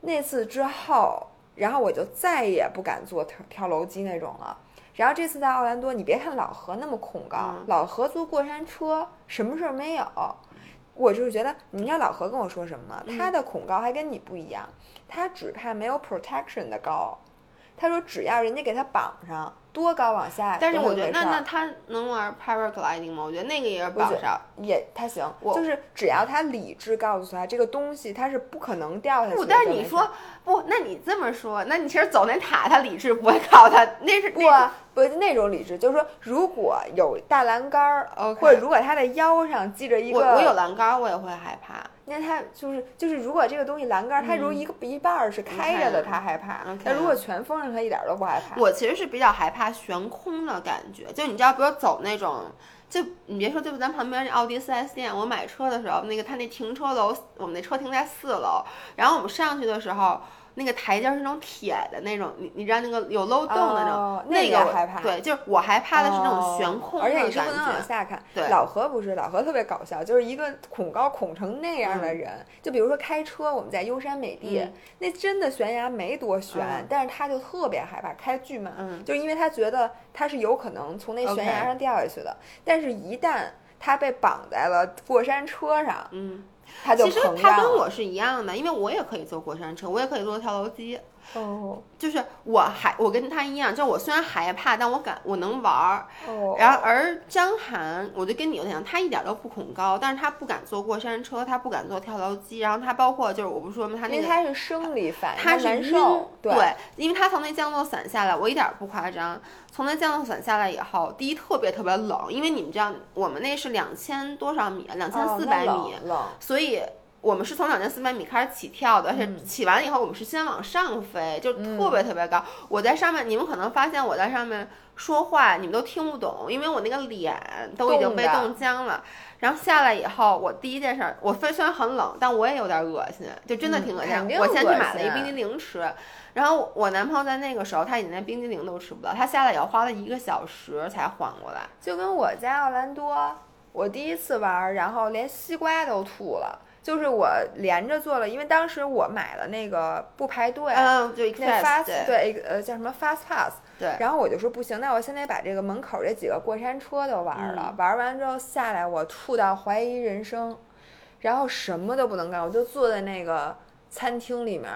S2: 那次之后，然后我就再也不敢坐跳跳楼机那种了。然后这次在奥兰多，你别看老何那么恐高，老何坐过山车什么事儿没有。我就是觉得，你知道老何跟我说什么吗？他的恐高还跟你不一样，他只怕没有 protection 的高。他说只要人家给他绑上。多高往下？
S1: 但是我觉得那那他能玩 paragliding 吗？我觉得那个也是绑上，
S2: 也他行。就是只要他理智告诉他这个东西他是不可能掉下去。
S1: 不，但是你说不，那你这么说，那你其实走那塔，他理智不会告诉他那是
S2: 不不那种理智，就是说如果有大栏杆儿，或者如果他的腰上系着一个，
S1: 我我有栏杆儿，我也会害怕。
S2: 那他就是就是，如果这个东西栏杆，它如果一个一半儿是开着的，他害怕。那如果全封上，他一点都不害怕。
S1: 我其实是比较害怕悬空的感觉，就你知道，比如走那种，就你别说，就咱旁边那奥迪四 S 店，我买车的时候，那个他那停车楼，我们那车停在四楼，然后我们上去的时候。那个台阶是那种铁的那种，你你知道那个有漏洞的那种，那
S2: 个害怕。
S1: 对，就是我害怕的是那种悬空
S2: 而且你是不能往下看。
S1: 对，
S2: 老何不是，老何特别搞笑，就是一个恐高恐成那样的人。就比如说开车，我们在优山美地，那真的悬崖没多悬，但是他就特别害怕，开巨慢，就是因为他觉得他是有可能从那悬崖上掉下去的。但是，一旦他被绑在了过山车上，
S1: 嗯。
S2: 其
S1: 实他跟我是一样的，因为我也可以坐过山车，我也可以坐跳楼机。
S2: 哦，
S1: 就是我还我跟他一样，就我虽然害怕，但我敢我能玩儿。哦，然后而张涵，我就跟你有点像，他一点都不恐高，但是他不敢坐过山车，他不敢坐跳楼机，然后他包括就是我不说吗？他那个
S2: 他是生理反应，
S1: 他
S2: 难受。
S1: 对，因为他从那降落伞下来，我一点不夸张，从那降落伞下来以后，第一特别特别冷，因为你们知道我们那是两千多少米，两千四百米，
S2: 冷，
S1: 所以。我们是从两千四百米开始起跳的，而且起完了以后，我们是先往上飞，就特别特别高。我在上面，你们可能发现我在上面说话，你们都听不懂，因为我那个脸都已经被冻僵了。然后下来以后，我第一件事，我虽虽然很冷，但我也有点恶心，就真的挺恶心。我先去买了一冰激凌吃，然后我男朋友在那个时候他已经连冰激凌都吃不到，他下来以后花了一个小时才缓过来。
S2: 就跟我在奥兰多，我第一次玩，然后连西瓜都吐了。就是我连着做了，因为当时我买了那个不排队，
S1: 嗯，就
S2: 那 fast 对，呃，叫什么 fast pass，
S1: 对。
S2: 然后我就说不行，那我现在把这个门口这几个过山车都玩了，玩完之后下来我吐到怀疑人生，然后什么都不能干，我就坐在那个餐厅里面，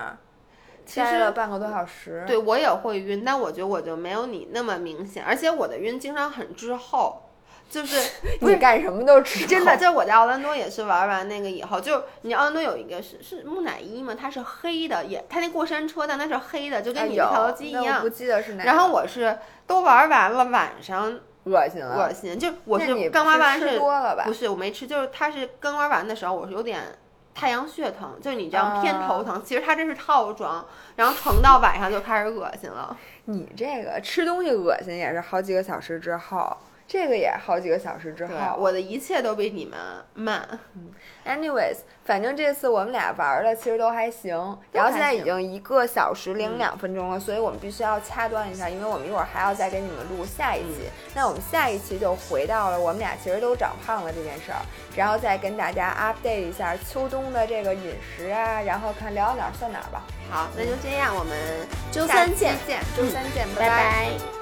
S2: 待了半个多小时。
S1: 对我也会晕，但我觉得我就没有你那么明显，而且我的晕经常很滞后。就是
S2: 你干什么都吃，
S1: 真的。就是我在奥兰多也是玩完那个以后，就你奥兰多有一个是是木乃伊嘛，它是黑的，也它那过山车，但它是黑的，就跟你的跳楼机一样。
S2: 不记得是哪。
S1: 然后我是都玩完了，晚上
S2: 恶心了，
S1: 恶心。就我是刚玩完是
S2: 多了吧？
S1: 不是，我没吃，就是它是刚玩完的时候，我是有点太阳穴疼，就是你这样偏头疼。其实它这是套装，然后疼到晚上就开始恶心了。
S2: 你这个吃东西恶心也是好几个小时之后。这个也好几个小时之后，
S1: 我的一切都比你们慢。
S2: Anyways，反正这次我们俩玩的其实都还行。然后现在已经一个小时零两分钟了，所以我们必须要掐断一下，因为我们一会儿还要再给你们录下一期。那我们下一期就回到了我们俩其实都长胖了这件事儿，然后再跟大家 update 一下秋冬的这个饮食啊，然后看聊到哪儿算哪儿吧。
S1: 好，那就这样，我们
S2: 周三
S1: 见，
S2: 周三见，拜
S1: 拜。